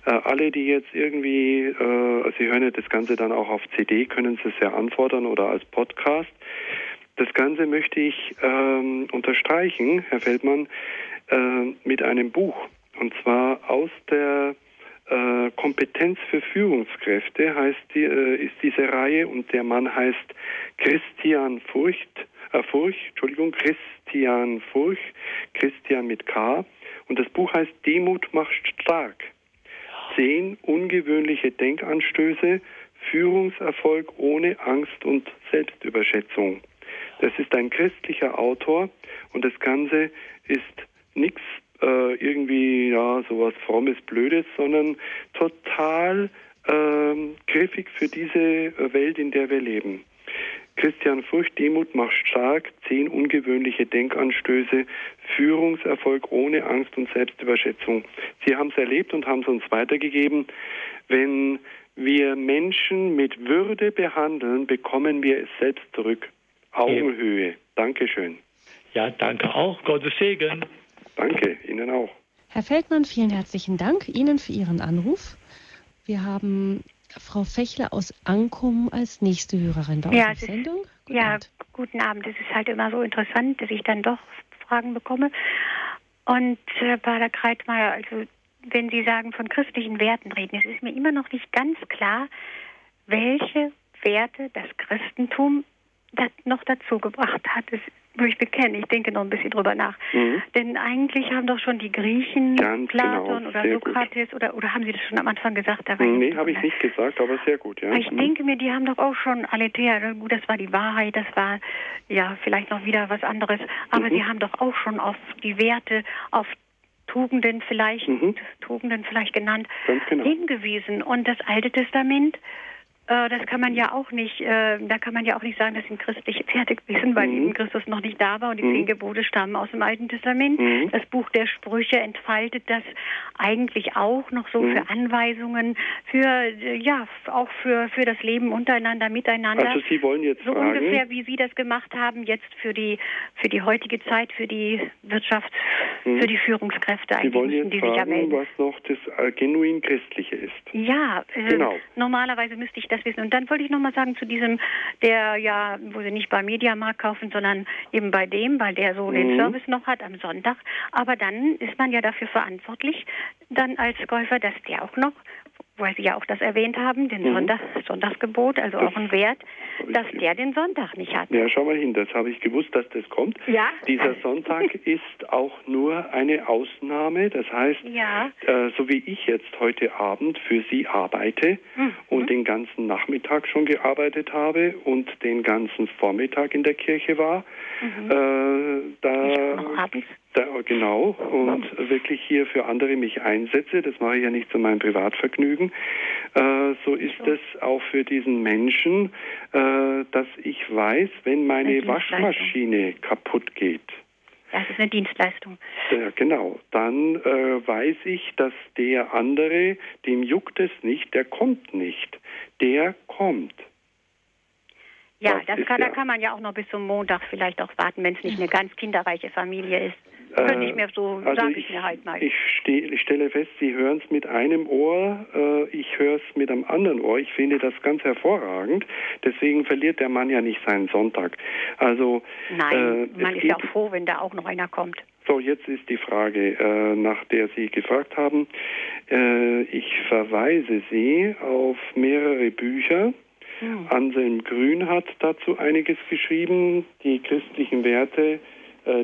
Äh, alle, die jetzt irgendwie, äh, Sie hören ja das Ganze dann auch auf CD, können Sie es ja anfordern oder als Podcast. Das Ganze möchte ich ähm, unterstreichen, Herr Feldmann, äh, mit einem Buch. Und zwar aus der äh, Kompetenz für Führungskräfte heißt die, äh, ist diese Reihe und der Mann heißt Christian Furcht, äh, Furch, Entschuldigung, Christian Furch, Christian mit K. Und das Buch heißt Demut macht stark zehn ungewöhnliche Denkanstöße, Führungserfolg ohne Angst und Selbstüberschätzung. Das ist ein christlicher Autor und das Ganze ist nichts äh, irgendwie, ja, sowas frommes, blödes, sondern total äh, griffig für diese Welt, in der wir leben. Christian Furcht, Demut macht stark, zehn ungewöhnliche Denkanstöße, Führungserfolg ohne Angst und Selbstüberschätzung. Sie haben es erlebt und haben es uns weitergegeben. Wenn wir Menschen mit Würde behandeln, bekommen wir es selbst zurück. Augenhöhe. Dankeschön. Ja, danke auch. Gottes Segen. Danke, Ihnen auch. Herr Feldmann, vielen herzlichen Dank Ihnen für Ihren Anruf. Wir haben Frau Fechler aus Ankum als nächste Hörerin bei ja, unserer Sendung. Guten ja, Abend. guten Abend. Es ist halt immer so interessant, dass ich dann doch Fragen bekomme. Und äh, Bader Kreitmeier, also wenn Sie sagen, von christlichen Werten reden, es ist mir immer noch nicht ganz klar, welche Werte das Christentum das noch dazu gebracht hat. Es wo ich bekenne, ich denke noch ein bisschen drüber nach. Mhm. Denn eigentlich haben doch schon die Griechen, Ganz genau, Platon genau, oder Sokrates, oder, oder haben Sie das schon am Anfang gesagt? Da nee, habe ich nicht gesagt, aber sehr gut, ja. Ich mhm. denke mir, die haben doch auch schon Aletheia, gut, das war die Wahrheit, das war ja vielleicht noch wieder was anderes, aber mhm. die haben doch auch schon auf die Werte, auf Tugenden vielleicht, mhm. Tugenden vielleicht genannt, genau. hingewiesen. Und das Alte Testament das kann man ja auch nicht, äh, da kann man ja auch nicht sagen, das sind christliche Werte gewesen, weil mhm. eben Christus noch nicht da war und die mhm. zehn Gebote stammen aus dem Alten Testament. Mhm. Das Buch der Sprüche entfaltet das eigentlich auch noch so mhm. für Anweisungen, für äh, ja auch für für das Leben untereinander, miteinander. Also Sie wollen jetzt so fragen, ungefähr wie Sie das gemacht haben jetzt für die für die heutige Zeit, für die Wirtschaft, mhm. für die Führungskräfte. Sie wollen jetzt fragen, was noch das äh, genuin christliche ist. Ja, äh, genau. Normalerweise müsste ich das wissen. Und dann wollte ich nochmal sagen zu diesem, der ja, wo sie nicht bei Mediamarkt kaufen, sondern eben bei dem, weil der so mhm. den Service noch hat am Sonntag. Aber dann ist man ja dafür verantwortlich, dann als Käufer, dass der auch noch weil Sie ja auch das erwähnt haben, den mhm. Sonntag, Sonntagsgebot, also das auch ein Wert, dass der den Sonntag nicht hat. Ja, schau mal hin, das habe ich gewusst, dass das kommt. Ja. Dieser Sonntag ist auch nur eine Ausnahme, das heißt, ja. äh, so wie ich jetzt heute Abend für Sie arbeite mhm. und den ganzen Nachmittag schon gearbeitet habe und den ganzen Vormittag in der Kirche war, mhm. äh, da, da, genau, und wirklich hier für andere mich einsetze, das mache ich ja nicht zu meinem Privatvergnügen, äh, so ist es auch für diesen Menschen, äh, dass ich weiß, wenn meine Waschmaschine kaputt geht, das ist eine Dienstleistung. Ja, genau. Dann äh, weiß ich, dass der andere, dem juckt es nicht, der kommt nicht. Der kommt. Ja, das, das kann, da kann man ja auch noch bis zum Montag vielleicht auch warten, wenn es nicht eine ganz kinderreiche Familie ist. Könnte ich mir so, also sage ich, ich, mir halt mal. Ich, steh, ich stelle fest, Sie hören es mit einem Ohr, äh, ich höre es mit einem anderen Ohr. Ich finde das ganz hervorragend. Deswegen verliert der Mann ja nicht seinen Sonntag. Also Nein, äh, man ist ja auch froh, wenn da auch noch einer kommt. So, jetzt ist die Frage, äh, nach der Sie gefragt haben. Äh, ich verweise Sie auf mehrere Bücher. Mhm. Anselm Grün hat dazu einiges geschrieben. Die christlichen Werte, äh,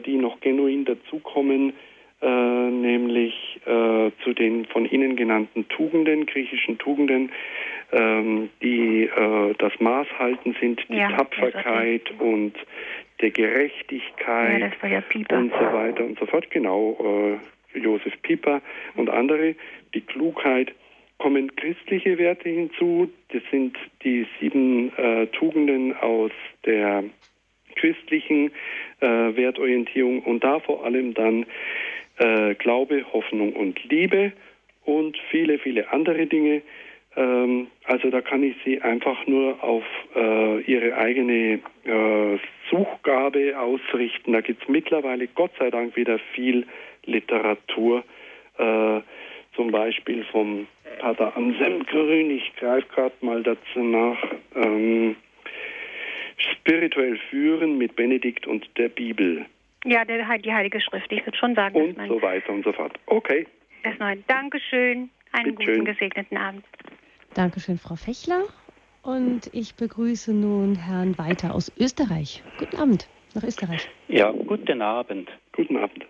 die noch genuin dazukommen, äh, nämlich äh, zu den von Ihnen genannten Tugenden, griechischen Tugenden, ähm, die äh, das Maß halten sind, die ja, Tapferkeit und der Gerechtigkeit ja, ja und so weiter und so fort. Genau, äh, Josef Pieper und andere, die Klugheit kommen christliche Werte hinzu. Das sind die sieben äh, Tugenden aus der christlichen äh, Wertorientierung und da vor allem dann äh, Glaube, Hoffnung und Liebe und viele, viele andere Dinge. Ähm, also da kann ich Sie einfach nur auf äh, Ihre eigene äh, Suchgabe ausrichten. Da gibt es mittlerweile Gott sei Dank wieder viel Literatur, äh, zum Beispiel vom Pater Anselm Grün. Ich greife gerade mal dazu nach. Ähm, spirituell führen mit Benedikt und der Bibel. Ja, der, die Heilige Schrift, ich würde schon sagen. Und so weiter und so fort. Okay. Das neue. Dankeschön. Einen Bitte guten, schön. gesegneten Abend. Dankeschön, Frau Fechler. Und ich begrüße nun Herrn Weiter aus Österreich. Guten Abend nach Österreich. Ja, guten Abend. Guten Abend.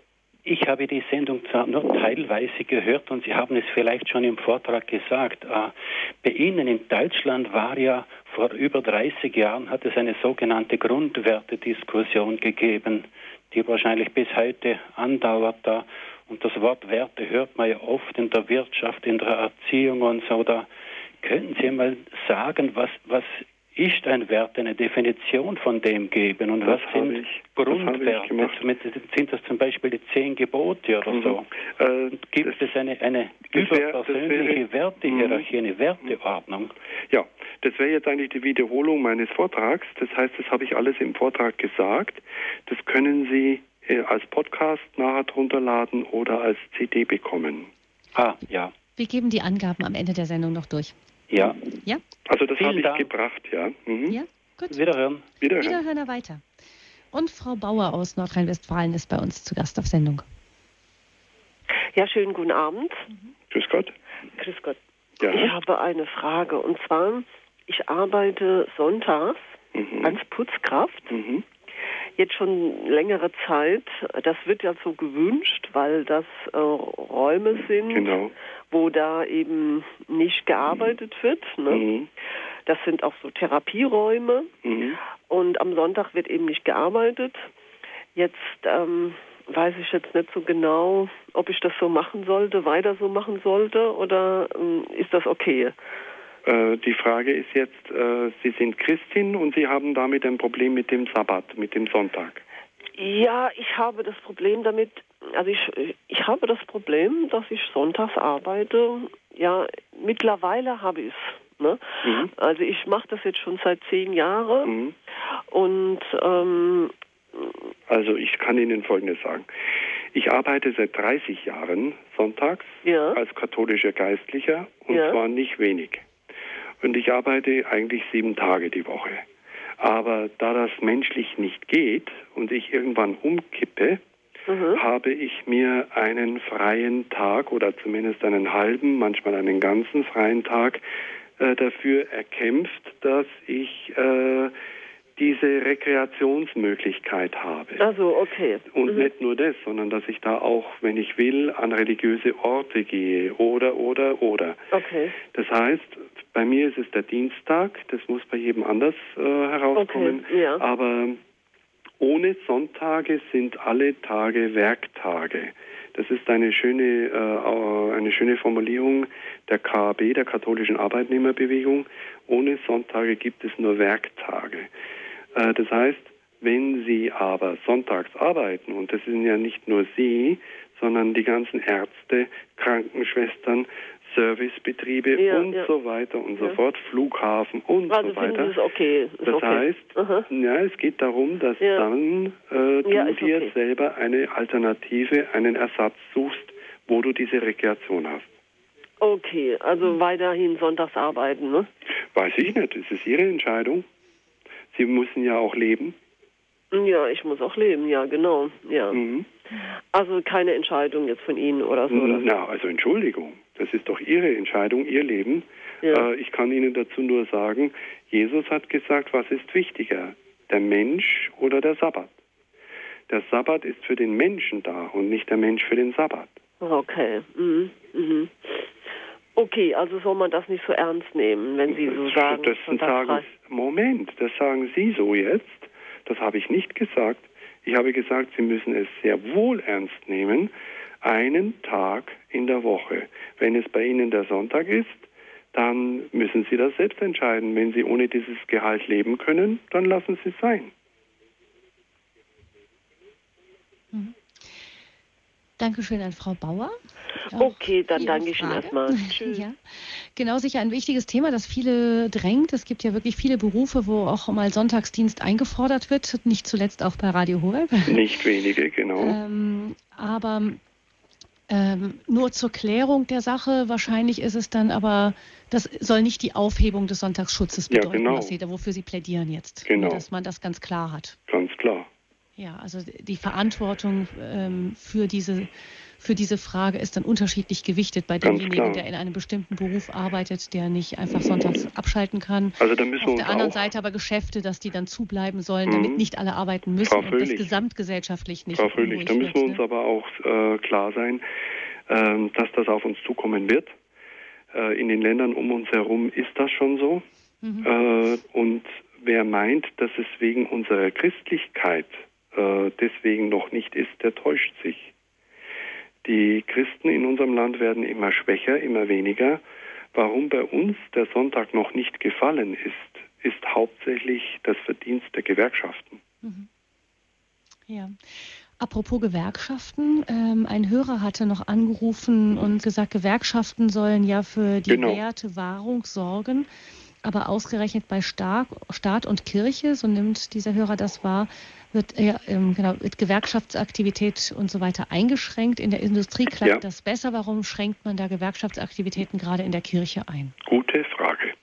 Ich habe die Sendung zwar nur teilweise gehört und Sie haben es vielleicht schon im Vortrag gesagt. Äh, bei Ihnen in Deutschland war ja vor über 30 Jahren hat es eine sogenannte Grundwertediskussion gegeben die wahrscheinlich bis heute andauert da. Und das Wort Werte hört man ja oft in der Wirtschaft, in der Erziehung und so. Da können Sie mal sagen, was, was ist ein Wert, eine Definition von dem geben und das was sind ich, Grundwerte? Sind das zum Beispiel die zehn Gebote oder mhm. so? Äh, gibt das, es eine, eine überpersönliche Wertehierarchie, eine Werteordnung? Ja, das wäre jetzt eigentlich die Wiederholung meines Vortrags. Das heißt, das habe ich alles im Vortrag gesagt. Das können Sie äh, als Podcast nachher runterladen oder als CD bekommen. Ah, ja. Wir geben die Angaben am Ende der Sendung noch durch. Ja. Ja? Also das habe ich Dank. gebracht, ja. Mhm. Ja, gut. Wiederhören. Wiederhören. Wiederhören weiter. Und Frau Bauer aus Nordrhein-Westfalen ist bei uns zu Gast auf Sendung. Ja, schönen guten Abend. Mhm. Grüß Gott. Grüß Gott. Ja. Ich habe eine Frage und zwar ich arbeite sonntags mhm. als Putzkraft. Mhm. Jetzt schon längere Zeit. Das wird ja so gewünscht, weil das äh, Räume sind, genau. wo da eben nicht gearbeitet wird. Ne? Mhm. Das sind auch so Therapieräume. Mhm. Und am Sonntag wird eben nicht gearbeitet. Jetzt ähm, weiß ich jetzt nicht so genau, ob ich das so machen sollte, weiter so machen sollte oder ähm, ist das okay? Äh, die Frage ist jetzt, äh, Sie sind Christin und Sie haben damit ein Problem mit dem Sabbat, mit dem Sonntag. Ja, ich habe das Problem damit, also ich, ich habe das Problem, dass ich sonntags arbeite. Ja, mittlerweile habe ich es. Ne? Mhm. Also ich mache das jetzt schon seit zehn Jahren mhm. und ähm, also ich kann Ihnen Folgendes sagen. Ich arbeite seit 30 Jahren sonntags ja. als katholischer Geistlicher und ja. zwar nicht wenig. Und ich arbeite eigentlich sieben Tage die Woche. Aber da das menschlich nicht geht und ich irgendwann umkippe, mhm. habe ich mir einen freien Tag oder zumindest einen halben, manchmal einen ganzen freien Tag äh, dafür erkämpft, dass ich äh, diese Rekreationsmöglichkeit habe. Also okay. Und mhm. nicht nur das, sondern dass ich da auch, wenn ich will, an religiöse Orte gehe oder oder oder. Okay. Das heißt, bei mir ist es der Dienstag, das muss bei jedem anders äh, herauskommen. Okay, ja. Aber ohne Sonntage sind alle Tage Werktage. Das ist eine schöne, äh, eine schöne Formulierung der KAB, der katholischen Arbeitnehmerbewegung. Ohne Sonntage gibt es nur Werktage. Äh, das heißt, wenn Sie aber sonntags arbeiten, und das sind ja nicht nur Sie, sondern die ganzen Ärzte, Krankenschwestern, Servicebetriebe ja, und ja. so weiter und ja. so fort, Flughafen und also so weiter. Ist okay. Das okay. heißt, Aha. ja, es geht darum, dass dann äh, du dir okay. selber eine Alternative, einen Ersatz suchst, wo du diese Rekreation hast. Okay, also weiterhin sonntags arbeiten, ne? Weiß ich nicht, es ist Ihre Entscheidung. Sie müssen ja auch leben. Ja, ich muss auch leben, ja, genau. Ja. Mhm. Also keine Entscheidung jetzt von Ihnen oder so. Oder? Na, also Entschuldigung, das ist doch Ihre Entscheidung, Ihr Leben. Ja. Äh, ich kann Ihnen dazu nur sagen, Jesus hat gesagt, was ist wichtiger, der Mensch oder der Sabbat? Der Sabbat ist für den Menschen da und nicht der Mensch für den Sabbat. Okay. Mhm. Mhm. Okay, also soll man das nicht so ernst nehmen, wenn Sie so sagen. Das sagen, Moment, das sagen Sie so jetzt. Das habe ich nicht gesagt. Ich habe gesagt, Sie müssen es sehr wohl ernst nehmen, einen Tag in der Woche. Wenn es bei Ihnen der Sonntag ist, dann müssen Sie das selbst entscheiden. Wenn Sie ohne dieses Gehalt leben können, dann lassen Sie es sein. Mhm. Dankeschön an Frau Bauer. Okay, dann danke ich Ihnen erstmal. Tschüss. Ja. Genau, sicher ein wichtiges Thema, das viele drängt. Es gibt ja wirklich viele Berufe, wo auch mal Sonntagsdienst eingefordert wird, nicht zuletzt auch bei Radio Horeb. Nicht wenige, genau. ähm, aber ähm, nur zur Klärung der Sache, wahrscheinlich ist es dann aber, das soll nicht die Aufhebung des Sonntagsschutzes bedeuten, ja, genau. was Sie, wofür Sie plädieren jetzt. Genau. Dass man das ganz klar hat. Ganz klar. Ja, also die Verantwortung ähm, für diese für diese Frage ist dann unterschiedlich gewichtet bei demjenigen, der in einem bestimmten Beruf arbeitet, der nicht einfach sonntags abschalten kann. Also da müssen Auf wir der anderen Seite aber Geschäfte, dass die dann zubleiben sollen, damit mhm. nicht alle arbeiten müssen Frau und das gesamtgesellschaftlich nicht. Frau Fröhlich, da müssen wir uns ne? aber auch äh, klar sein, äh, dass das auf uns zukommen wird. Äh, in den Ländern um uns herum ist das schon so. Mhm. Äh, und wer meint, dass es wegen unserer Christlichkeit äh, deswegen noch nicht ist, der täuscht sich. Die Christen in unserem Land werden immer schwächer, immer weniger. Warum bei uns der Sonntag noch nicht gefallen ist, ist hauptsächlich das Verdienst der Gewerkschaften. Mhm. Ja. Apropos Gewerkschaften, ähm, ein Hörer hatte noch angerufen und gesagt, Gewerkschaften sollen ja für die genau. Wertewahrung sorgen. Aber ausgerechnet bei Staat, Staat und Kirche, so nimmt dieser Hörer das wahr, wird, äh, genau, wird Gewerkschaftsaktivität und so weiter eingeschränkt. In der Industrie klappt ja. das besser. Warum schränkt man da Gewerkschaftsaktivitäten gerade in der Kirche ein? Gute Frage.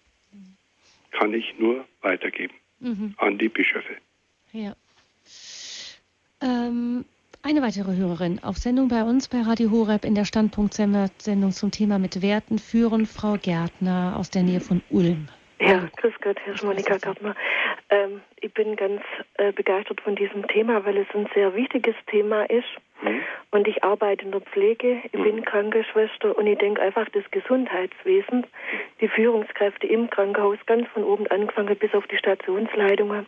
Kann ich nur weitergeben mhm. an die Bischöfe. Ja. Ähm, eine weitere Hörerin auf Sendung bei uns bei Radio Horeb in der Standpunkt-Sendung zum Thema mit Werten führen, Frau Gärtner aus der Nähe von Ulm. Ja, grüß Gott, Herr Monika Gärtner. Ähm, ich bin ganz äh, begeistert von diesem Thema, weil es ein sehr wichtiges Thema ist. Mhm. Und ich arbeite in der Pflege, ich mhm. bin Krankenschwester und ich denke einfach das Gesundheitswesen, die Führungskräfte im Krankenhaus, ganz von oben angefangen bis auf die Stationsleitungen,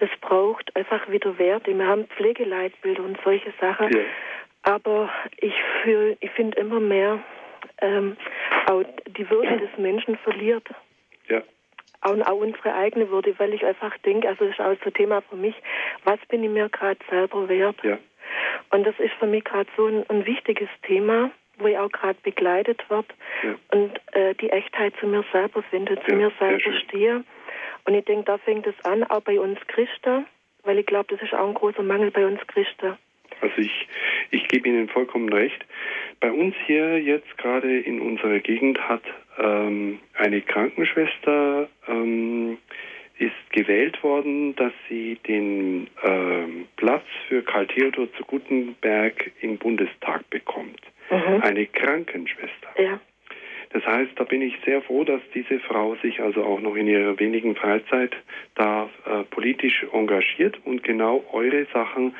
das braucht einfach wieder Werte. Wir haben Pflegeleitbilder und solche Sachen. Ja. Aber ich, ich finde immer mehr, ähm, auch die Würde des Menschen verliert. Ja. Und auch unsere eigene Würde, weil ich einfach denke, also das ist auch so ein Thema für mich, was bin ich mir gerade selber wert? Ja. Und das ist für mich gerade so ein, ein, wichtiges Thema, wo ich auch gerade begleitet wird ja. und äh, die Echtheit zu mir selber finde, zu ja, mir selber stehe. Und ich denke, da fängt es an, auch bei uns Christen, weil ich glaube, das ist auch ein großer Mangel bei uns Christen. Also ich, ich gebe Ihnen vollkommen recht. Bei uns hier jetzt gerade in unserer Gegend hat ähm, eine Krankenschwester ähm, ist gewählt worden, dass sie den ähm, Platz für Karl Theodor zu Gutenberg im Bundestag bekommt. Mhm. Eine Krankenschwester. Ja. Das heißt, da bin ich sehr froh, dass diese Frau sich also auch noch in ihrer wenigen Freizeit da äh, politisch engagiert und genau eure Sachen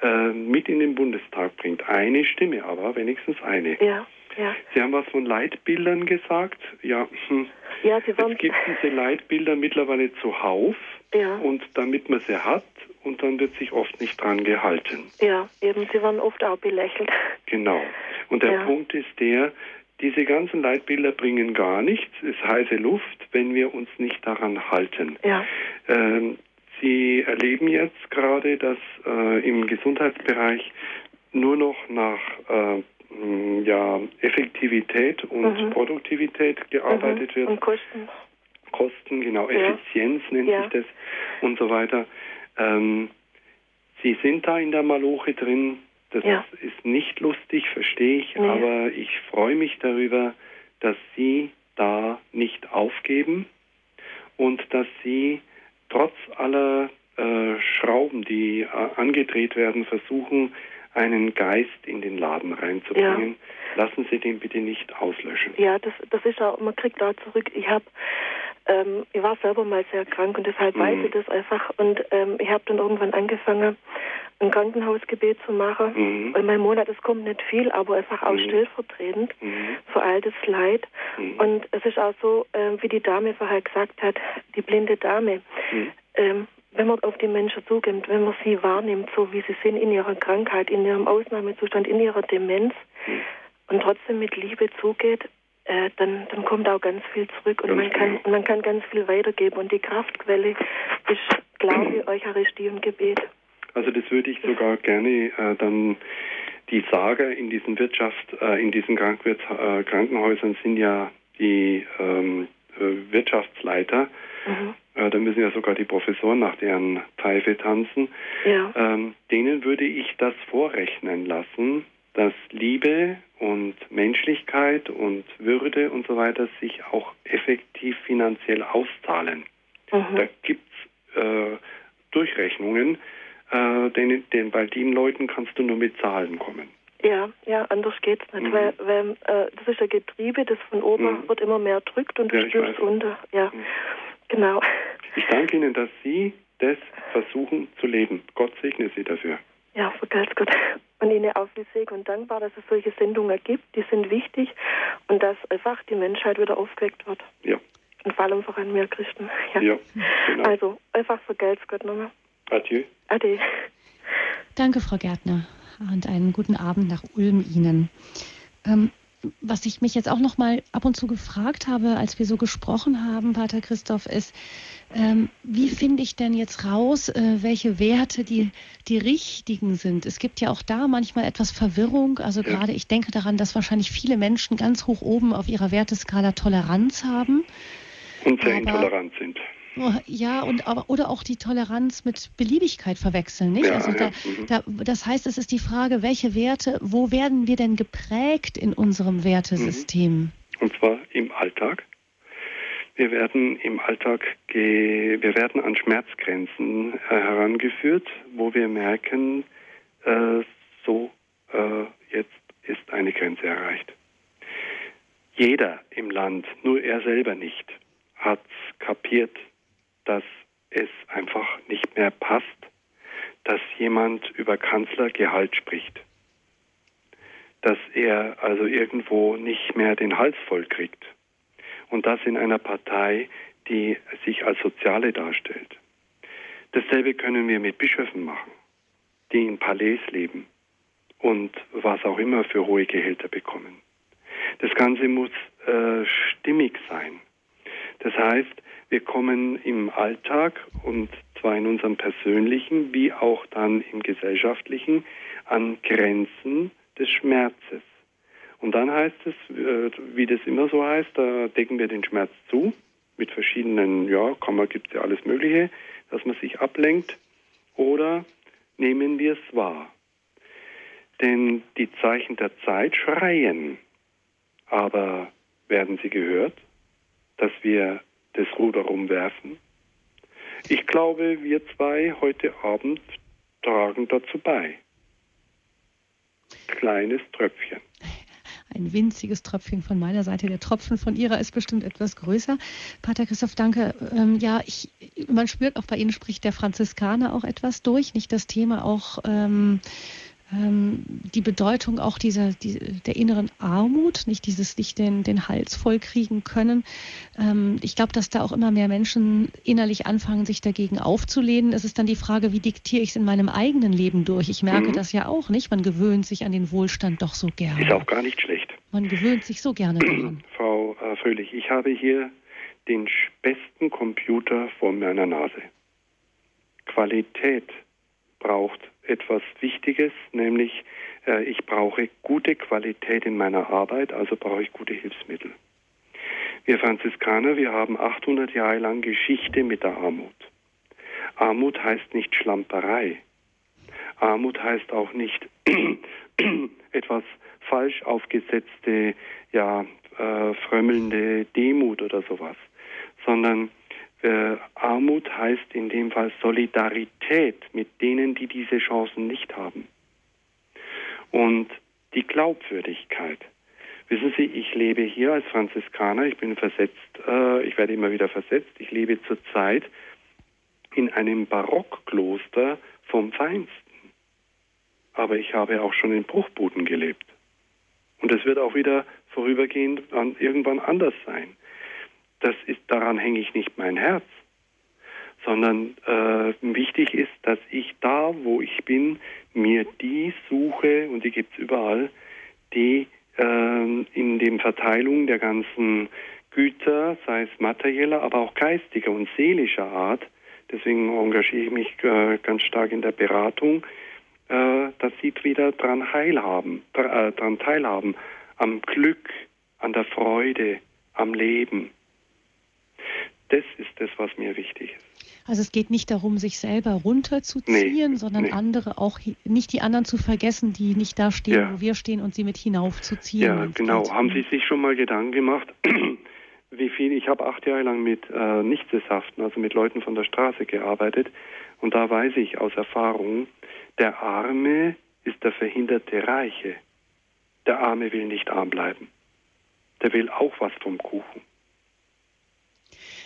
äh, mit in den Bundestag bringt. Eine Stimme aber, wenigstens eine. Ja. Ja. Sie haben was von Leitbildern gesagt. Ja, hm. ja Sie waren es gibt diese Leitbilder mittlerweile zuhauf. Ja. Und damit man sie hat, und dann wird sich oft nicht dran gehalten. Ja, eben, sie waren oft auch belächelt. Genau. Und der ja. Punkt ist der, diese ganzen Leitbilder bringen gar nichts, es ist heiße Luft, wenn wir uns nicht daran halten. Ja. Ähm, Sie erleben jetzt gerade, dass äh, im Gesundheitsbereich nur noch nach äh, ja, Effektivität und mhm. Produktivität gearbeitet mhm. wird. Und Kosten. Kosten, genau, ja. Effizienz nennt ja. sich das und so weiter. Ähm, Sie sind da in der Maloche drin. Das ja. ist nicht lustig, verstehe ich, nee. aber ich freue mich darüber, dass Sie da nicht aufgeben und dass Sie trotz aller äh, Schrauben, die äh, angedreht werden, versuchen, einen Geist in den Laden reinzubringen. Ja. Lassen Sie den bitte nicht auslöschen. Ja, das, das ist auch, man kriegt da zurück. Ich habe, ähm, ich war selber mal sehr krank und deshalb mhm. weiß ich das einfach. Und ähm, ich habe dann irgendwann angefangen, ein Krankenhausgebet zu machen. Mhm. Und mein Monat, es kommt nicht viel, aber einfach auch mhm. stellvertretend mhm. für all das Leid. Mhm. Und es ist auch so, äh, wie die Dame vorher gesagt hat, die blinde Dame. Mhm. Ähm, wenn man auf die Menschen zugeht, wenn man sie wahrnimmt, so wie sie sind in ihrer Krankheit, in ihrem Ausnahmezustand, in ihrer Demenz mhm. und trotzdem mit Liebe zugeht, äh, dann, dann kommt auch ganz viel zurück und ganz man kann, man kann ganz viel weitergeben. Und die Kraftquelle ist Glaube, Eucharistie und Gebet. Also das würde ich sogar gerne äh, dann die Sage in diesen Wirtschaft, äh, in diesen Krankenwirt, äh, Krankenhäusern sind ja die ähm, äh, Wirtschaftsleiter. Mhm. Äh, da müssen ja sogar die Professoren nach deren Pfeife tanzen. Ja. Ähm, denen würde ich das vorrechnen lassen, dass Liebe und Menschlichkeit und Würde und so weiter sich auch effektiv finanziell auszahlen. Mhm. Da gibt es äh, Durchrechnungen, äh, denn, denn bei den Leuten kannst du nur mit Zahlen kommen. Ja, ja, anders geht's nicht, mhm. weil, weil äh, das ist ein Getriebe, das von oben mhm. wird immer mehr drückt und du ja, spürst unter. Ja, mhm. Genau. Ich danke Ihnen, dass Sie das versuchen zu leben. Gott segne Sie dafür. Ja, vergelt's Gott. Und Ihnen auch viel Segen und dankbar, dass es solche Sendungen gibt, die sind wichtig und dass einfach die Menschheit wieder aufgeweckt wird. Ja. Und vor allem voran mir Christen. Ja, ja genau. Also einfach vergelt's Gott nochmal. Adieu. Ade. Danke, Frau Gärtner. Und einen guten Abend nach Ulm Ihnen. Ähm, was ich mich jetzt auch noch mal ab und zu gefragt habe, als wir so gesprochen haben, Pater Christoph, ist, ähm, wie finde ich denn jetzt raus, äh, welche Werte die, die richtigen sind? Es gibt ja auch da manchmal etwas Verwirrung. Also gerade ich denke daran, dass wahrscheinlich viele Menschen ganz hoch oben auf ihrer Werteskala Toleranz haben. Und sehr intolerant sind. Ja, und aber, oder auch die Toleranz mit Beliebigkeit verwechseln, nicht? Ja, also da. Mhm. da, das heißt, es ist die Frage, welche Werte, wo werden wir denn geprägt in unserem Wertesystem? Mhm. Und zwar im Alltag. Wir werden im Alltag, wir werden an Schmerzgrenzen äh, herangeführt, wo wir merken, äh, so äh, jetzt ist eine Grenze erreicht. Jeder im Land, nur er selber nicht, hat kapiert, dass es einfach nicht mehr passt, dass jemand über Kanzlergehalt spricht. Dass er also irgendwo nicht mehr den Hals voll kriegt. Und das in einer Partei, die sich als Soziale darstellt. Dasselbe können wir mit Bischöfen machen, die in Palais leben und was auch immer für hohe Gehälter bekommen. Das Ganze muss äh, stimmig sein. Das heißt, wir kommen im Alltag und zwar in unserem persönlichen wie auch dann im gesellschaftlichen an Grenzen des Schmerzes. Und dann heißt es, äh, wie das immer so heißt, da decken wir den Schmerz zu mit verschiedenen, ja, Kammer gibt es ja alles Mögliche, dass man sich ablenkt oder nehmen wir es wahr. Denn die Zeichen der Zeit schreien, aber werden sie gehört, dass wir das Ruder rumwerfen. Ich glaube, wir zwei heute Abend tragen dazu bei. Kleines Tröpfchen. Ein winziges Tröpfchen von meiner Seite. Der Tropfen von Ihrer ist bestimmt etwas größer. Pater Christoph, danke. Ähm, ja, ich, man spürt auch bei Ihnen spricht der Franziskaner auch etwas durch. Nicht das Thema auch ähm, die Bedeutung auch dieser die, der inneren Armut, nicht dieses nicht den, den Hals voll kriegen können. Ähm, ich glaube, dass da auch immer mehr Menschen innerlich anfangen, sich dagegen aufzulehnen. Es ist dann die Frage, wie diktiere ich es in meinem eigenen Leben durch? Ich merke mhm. das ja auch nicht. Man gewöhnt sich an den Wohlstand doch so gerne. Ist auch gar nicht schlecht. Man gewöhnt sich so gerne daran. Frau äh, Fröhlich, ich habe hier den besten Computer vor meiner Nase. Qualität braucht etwas Wichtiges, nämlich äh, ich brauche gute Qualität in meiner Arbeit, also brauche ich gute Hilfsmittel. Wir Franziskaner, wir haben 800 Jahre lang Geschichte mit der Armut. Armut heißt nicht Schlamperei. Armut heißt auch nicht etwas falsch aufgesetzte, ja, äh, frömmelnde Demut oder sowas, sondern Äh, Armut heißt in dem Fall Solidarität mit denen, die diese Chancen nicht haben. Und die Glaubwürdigkeit. Wissen Sie, ich lebe hier als Franziskaner, ich bin versetzt, äh, ich werde immer wieder versetzt, ich lebe zurzeit in einem Barockkloster vom Feinsten. Aber ich habe auch schon in Bruchbuden gelebt. Und es wird auch wieder vorübergehend an, irgendwann anders sein. Das ist, daran hänge ich nicht mein Herz, sondern äh, wichtig ist, dass ich da, wo ich bin, mir die suche, und die gibt es überall, die äh, in der Verteilung der ganzen Güter, sei es materieller, aber auch geistiger und seelischer Art, deswegen engagiere ich mich äh, ganz stark in der Beratung, äh, dass sie wieder daran teilhaben, äh, daran teilhaben, am Glück, an der Freude, am Leben. Das ist das, was mir wichtig ist. Also es geht nicht darum, sich selber runterzuziehen, nee, sondern nee. andere auch nicht die anderen zu vergessen, die nicht da stehen, ja. wo wir stehen und sie mit hinaufzuziehen. Ja, genau. Haben Sie sich schon mal Gedanken gemacht, wie viel? Ich habe acht Jahre lang mit äh, Nichtsesshaften, also mit Leuten von der Straße gearbeitet und da weiß ich aus Erfahrung, der Arme ist der verhinderte Reiche. Der Arme will nicht arm bleiben. Der will auch was vom Kuchen.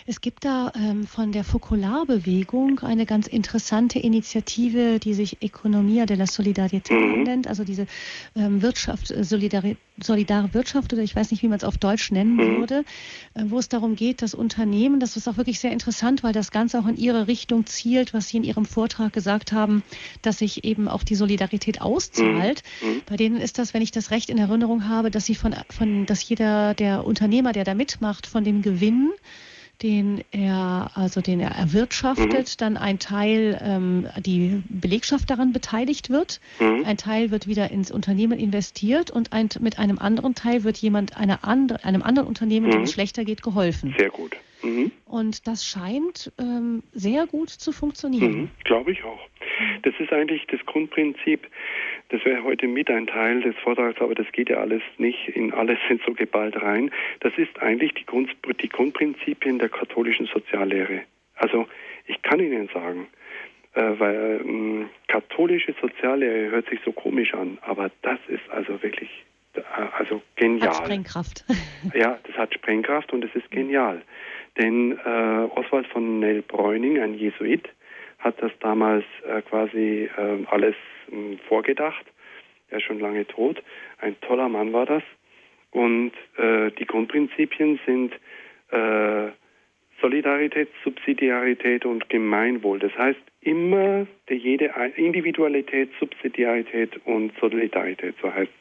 Es gibt da ähm, von der Fokularbewegung eine ganz interessante Initiative, die sich Economia della Solidarità mhm. nennt, also diese ähm, Wirtschaft, äh, solidare, solidare Wirtschaft oder ich weiß nicht, wie man es auf Deutsch nennen mhm. würde, äh, wo es darum geht, dass Unternehmen, das ist auch wirklich sehr interessant, weil das Ganze auch in ihre Richtung zielt, was Sie in Ihrem Vortrag gesagt haben, dass sich eben auch die Solidarität auszahlt. Mhm. mhm. Bei denen ist das, wenn ich das recht in Erinnerung habe, dass sie von, von dass jeder der Unternehmer, der da mitmacht, von dem Gewinn den er, also den er erwirtschaftet, mhm. dann ein Teil ähm, die Belegschaft daran beteiligt wird, mhm. ein Teil wird wieder ins Unternehmen investiert und ein, mit einem anderen Teil wird jemand einer andre, einem anderen Unternehmen, mhm. dem es schlechter geht, geholfen. Sehr gut. Mhm. Und das scheint ähm, sehr gut zu funktionieren. Mhm. Glaube ich auch. Das ist eigentlich das Grundprinzip. Das wäre heute mit ein Teil des Vortrags, aber das geht ja alles nicht in alles sind so geballt rein. Das ist eigentlich die, Grund, die Grundprinzipien der katholischen Soziallehre. Also ich kann Ihnen sagen, äh, weil ähm, katholische Soziallehre hört sich so komisch an, aber das ist also wirklich äh, also genial. Hat Sprengkraft. ja, das hat Sprengkraft und es ist genial. Denn äh, Oswald von Nell Bräuning, ein Jesuit, hat das damals äh, quasi äh, alles äh, vorgedacht. Er ist schon lange tot. Ein toller Mann war das. Und äh, die Grundprinzipien sind äh, Solidarität, Subsidiarität und Gemeinwohl. Das heißt immer jede Individualität, Subsidiarität und Solidarität, so heißt.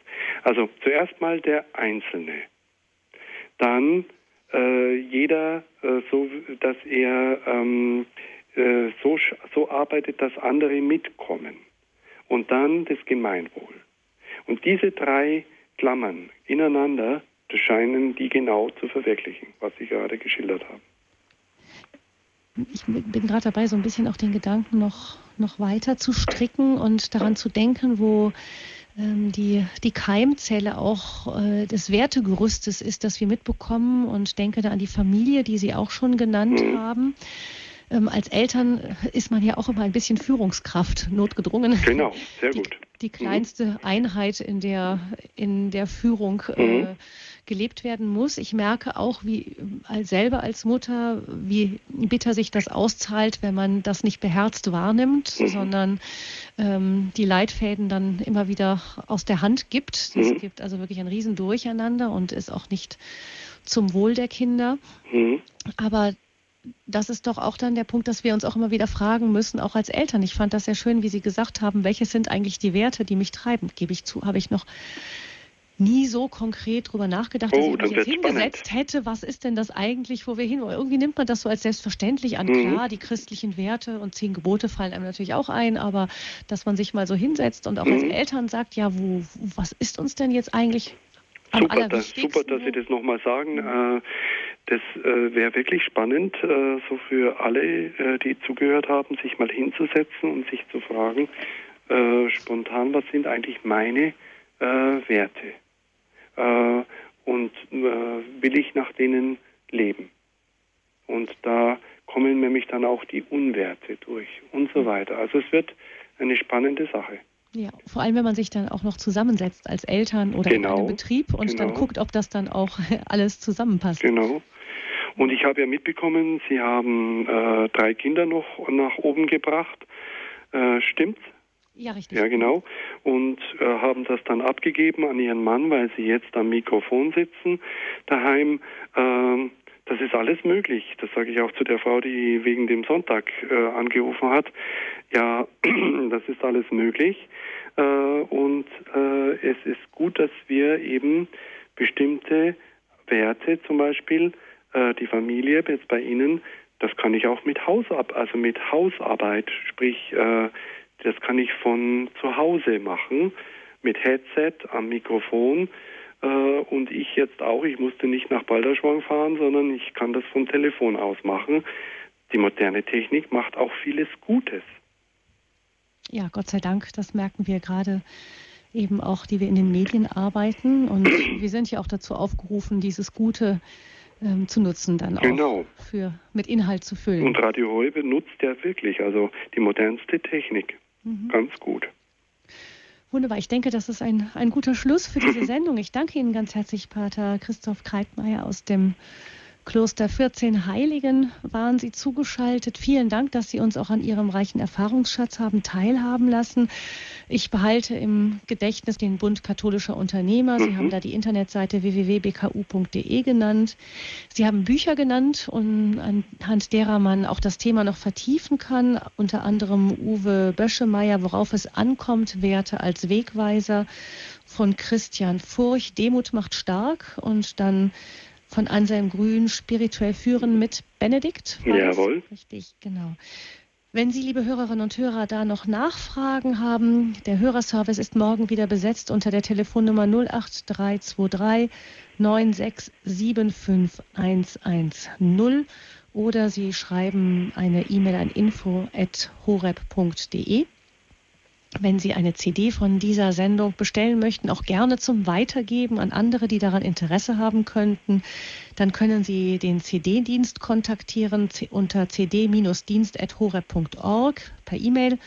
Also zuerst mal der Einzelne. Dann äh, jeder äh, so, dass er ähm, äh, so, so arbeitet, dass andere mitkommen. Und dann das Gemeinwohl. Und diese drei Klammern ineinander scheinen die genau zu verwirklichen, was Sie gerade geschildert haben. Ich bin gerade dabei, so ein bisschen auch den Gedanken noch, noch weiter zu stricken und daran zu denken, wo ähm, die, die Keimzelle auch äh, des Wertegerüstes ist, das wir mitbekommen und denke da an die Familie, die Sie auch schon genannt mhm. haben. Ähm, als Eltern ist man ja auch immer ein bisschen Führungskraft, notgedrungen. Genau, sehr gut. Die, die kleinste mhm. Einheit in der, in der Führung äh, mhm. gelebt werden muss. Ich merke auch, wie als selber als Mutter, wie bitter sich das auszahlt, wenn man das nicht beherzt wahrnimmt, mhm. sondern ähm, die Leitfäden dann immer wieder aus der Hand gibt. Es mhm. gibt also wirklich ein Riesendurcheinander und ist auch nicht zum Wohl der Kinder. Mhm. Aber das ist doch auch dann der Punkt, dass wir uns auch immer wieder fragen müssen, auch als Eltern. Ich fand das sehr schön, wie Sie gesagt haben, welche sind eigentlich die Werte, die mich treiben? Gebe ich zu, habe ich noch nie so konkret drüber nachgedacht, oh, dass ich mich jetzt hingesetzt spannend. hätte, was ist denn das eigentlich, wo wir hin wollen. Irgendwie nimmt man das so als selbstverständlich an. Mhm. Klar, die christlichen Werte und zehn Gebote fallen einem natürlich auch ein, aber dass man sich mal so hinsetzt und auch mhm. als Eltern sagt, ja, wo, was ist uns denn jetzt eigentlich Super, das, super, dass Sie das nochmal sagen. Mhm. Äh, das äh, wäre wirklich spannend, äh, so für alle, äh, die zugehört haben, sich mal hinzusetzen und sich zu fragen, äh, spontan, was sind eigentlich meine äh, Werte? und will ich nach denen leben? Und da kommen nämlich dann auch die Unwerte durch und so weiter. Also es wird eine spannende Sache. Ja, vor allem wenn man sich dann auch noch zusammensetzt als Eltern oder genau, in einem Betrieb und genau. dann guckt, ob das dann auch alles zusammenpasst. Genau. Und ich habe ja mitbekommen, Sie haben äh, drei Kinder noch nach oben gebracht. Äh, stimmt's? Ja, richtig. Ja, genau. Und äh, haben das dann abgegeben an Ihren Mann, weil Sie jetzt am Mikrofon sitzen daheim. Ähm, das ist alles möglich. Das sage ich auch zu der Frau, die wegen dem Sonntag äh, angerufen hat. Ja, das ist alles möglich. Äh, und äh, es ist gut, dass wir eben bestimmte Werte, zum Beispiel äh, die Familie jetzt bei Ihnen, das kann ich auch mit Hausab also mit Hausarbeit, sprich äh, das kann ich von zu Hause machen mit Headset am Mikrofon äh, und ich jetzt auch, ich musste nicht nach Balderschwang fahren, sondern ich kann das vom Telefon aus machen. Die moderne Technik macht auch vieles Gutes. Ja, Gott sei Dank, das merken wir gerade eben auch, die wir in den Medien arbeiten. Und wir sind ja auch dazu aufgerufen, dieses Gute ähm, zu nutzen, dann genau. auch für, mit Inhalt zu füllen. Und Radio Heu nutzt ja wirklich, also die modernste Technik. Mhm. Ganz gut. Wunderbar. Ich denke, das ist ein, ein guter Schluss für diese Sendung. Ich danke Ihnen ganz herzlich, Pater Christoph Kreitmeier aus dem Kloster 14 Heiligen waren Sie zugeschaltet. Vielen Dank, dass Sie uns auch an Ihrem reichen Erfahrungsschatz haben teilhaben lassen. Ich behalte im Gedächtnis den Bund katholischer Unternehmer. Sie mhm. haben da die Internetseite www.bku.de genannt. Sie haben Bücher genannt, und anhand derer man auch das Thema noch vertiefen kann. Unter anderem Uwe Böschemeyer, worauf es ankommt, Werte als Wegweiser von Christian Furch. Demut macht stark und dann von Anselm Grün spirituell führen mit Benedikt. Jawohl. Richtig, genau. Wenn Sie, liebe Hörerinnen und Hörer, da noch Nachfragen haben, der Hörerservice ist morgen wieder besetzt unter der Telefonnummer 08323 9675110 oder Sie schreiben eine E-Mail an info.horeb.de. Wenn Sie eine CD von dieser Sendung bestellen möchten, auch gerne zum Weitergeben an andere, die daran Interesse haben könnten, dann können Sie den CD-Dienst kontaktieren unter cd-dienst.horeb.org per E-Mail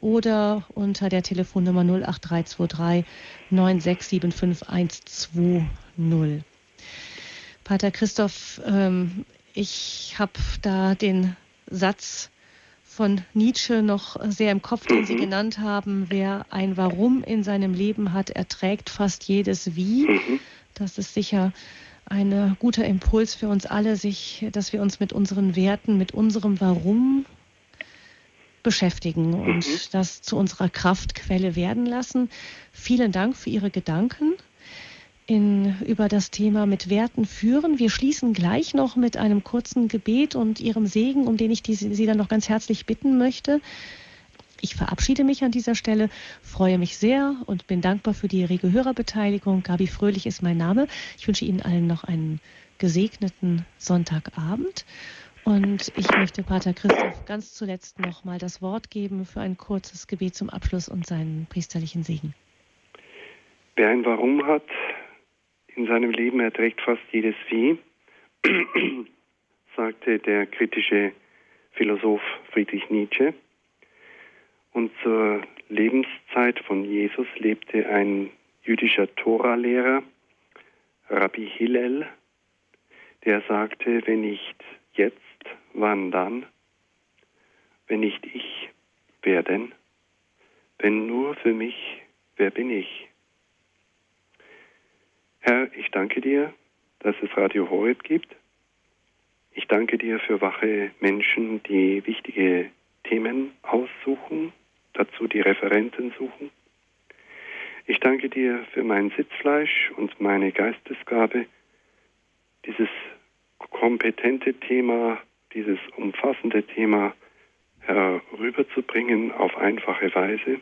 oder unter der Telefonnummer 08323 9675120. Pater Christoph, ähm, ich habe da den Satz von Nietzsche noch sehr im Kopf, den Sie mhm. genannt haben. Wer ein Warum in seinem Leben hat, erträgt fast jedes Wie. Mhm. Das ist sicher ein guter Impuls für uns alle, sich, dass wir uns mit unseren Werten, mit unserem Warum beschäftigen und mhm. das zu unserer Kraftquelle werden lassen. Vielen Dank für Ihre Gedanken in, über das Thema mit Werten führen. Wir schließen gleich noch mit einem kurzen Gebet und Ihrem Segen, um den ich die, Sie dann noch ganz herzlich bitten möchte. Ich verabschiede mich an dieser Stelle, freue mich sehr und bin dankbar für die rege Hörerbeteiligung. Gabi Fröhlich ist mein Name. Ich wünsche Ihnen allen noch einen gesegneten Sonntagabend. Und ich möchte Pater Christoph ganz zuletzt noch mal das Wort geben für ein kurzes Gebet zum Abschluss und seinen priesterlichen Segen. Wer ein Warum hat, in seinem Leben erträgt fast jedes Vieh, sagte der kritische Philosoph Friedrich Nietzsche. Und zur Lebenszeit von Jesus lebte ein jüdischer Toralehrer, Rabbi Hillel, der sagte, wenn nicht jetzt, wann dann? Wenn nicht ich, wer denn? Wenn nur für mich, wer bin ich? Herr, ich danke dir, dass es Radio Horeb gibt. Ich danke dir für wache Menschen, die wichtige Themen aussuchen, dazu die Referenten suchen. Ich danke dir für mein Sitzfleisch und meine Geistesgabe, dieses kompetente Thema, dieses umfassende Thema herüberzubringen auf einfache Weise.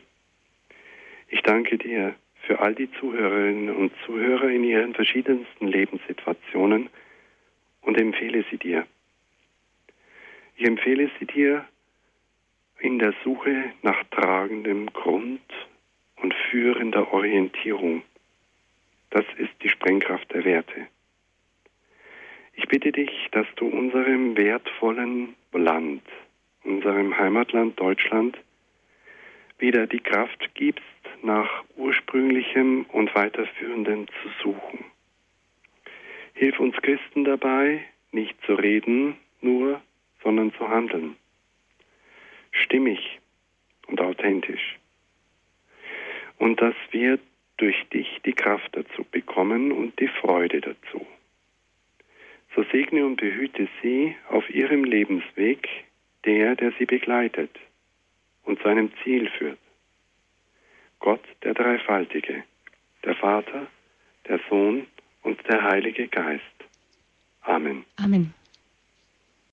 Ich danke dir für all die Zuhörerinnen und Zuhörer in ihren verschiedensten Lebenssituationen und empfehle sie dir. Ich empfehle sie dir in der Suche nach tragendem Grund und führender Orientierung. Das ist die Sprengkraft der Werte. Ich bitte dich, dass du unserem wertvollen Land, unserem Heimatland Deutschland, wieder die Kraft gibst, nach ursprünglichem und weiterführenden zu suchen. Hilf uns Christen dabei, nicht zu reden nur, sondern zu handeln. Stimmig und authentisch. Und dass wir durch dich die Kraft dazu bekommen und die Freude dazu. So segne und behüte sie auf ihrem Lebensweg, der, der sie begleitet und zu einem Ziel führt. Gott, der Dreifaltige, der Vater, der Sohn und der Heilige Geist. Amen. Amen.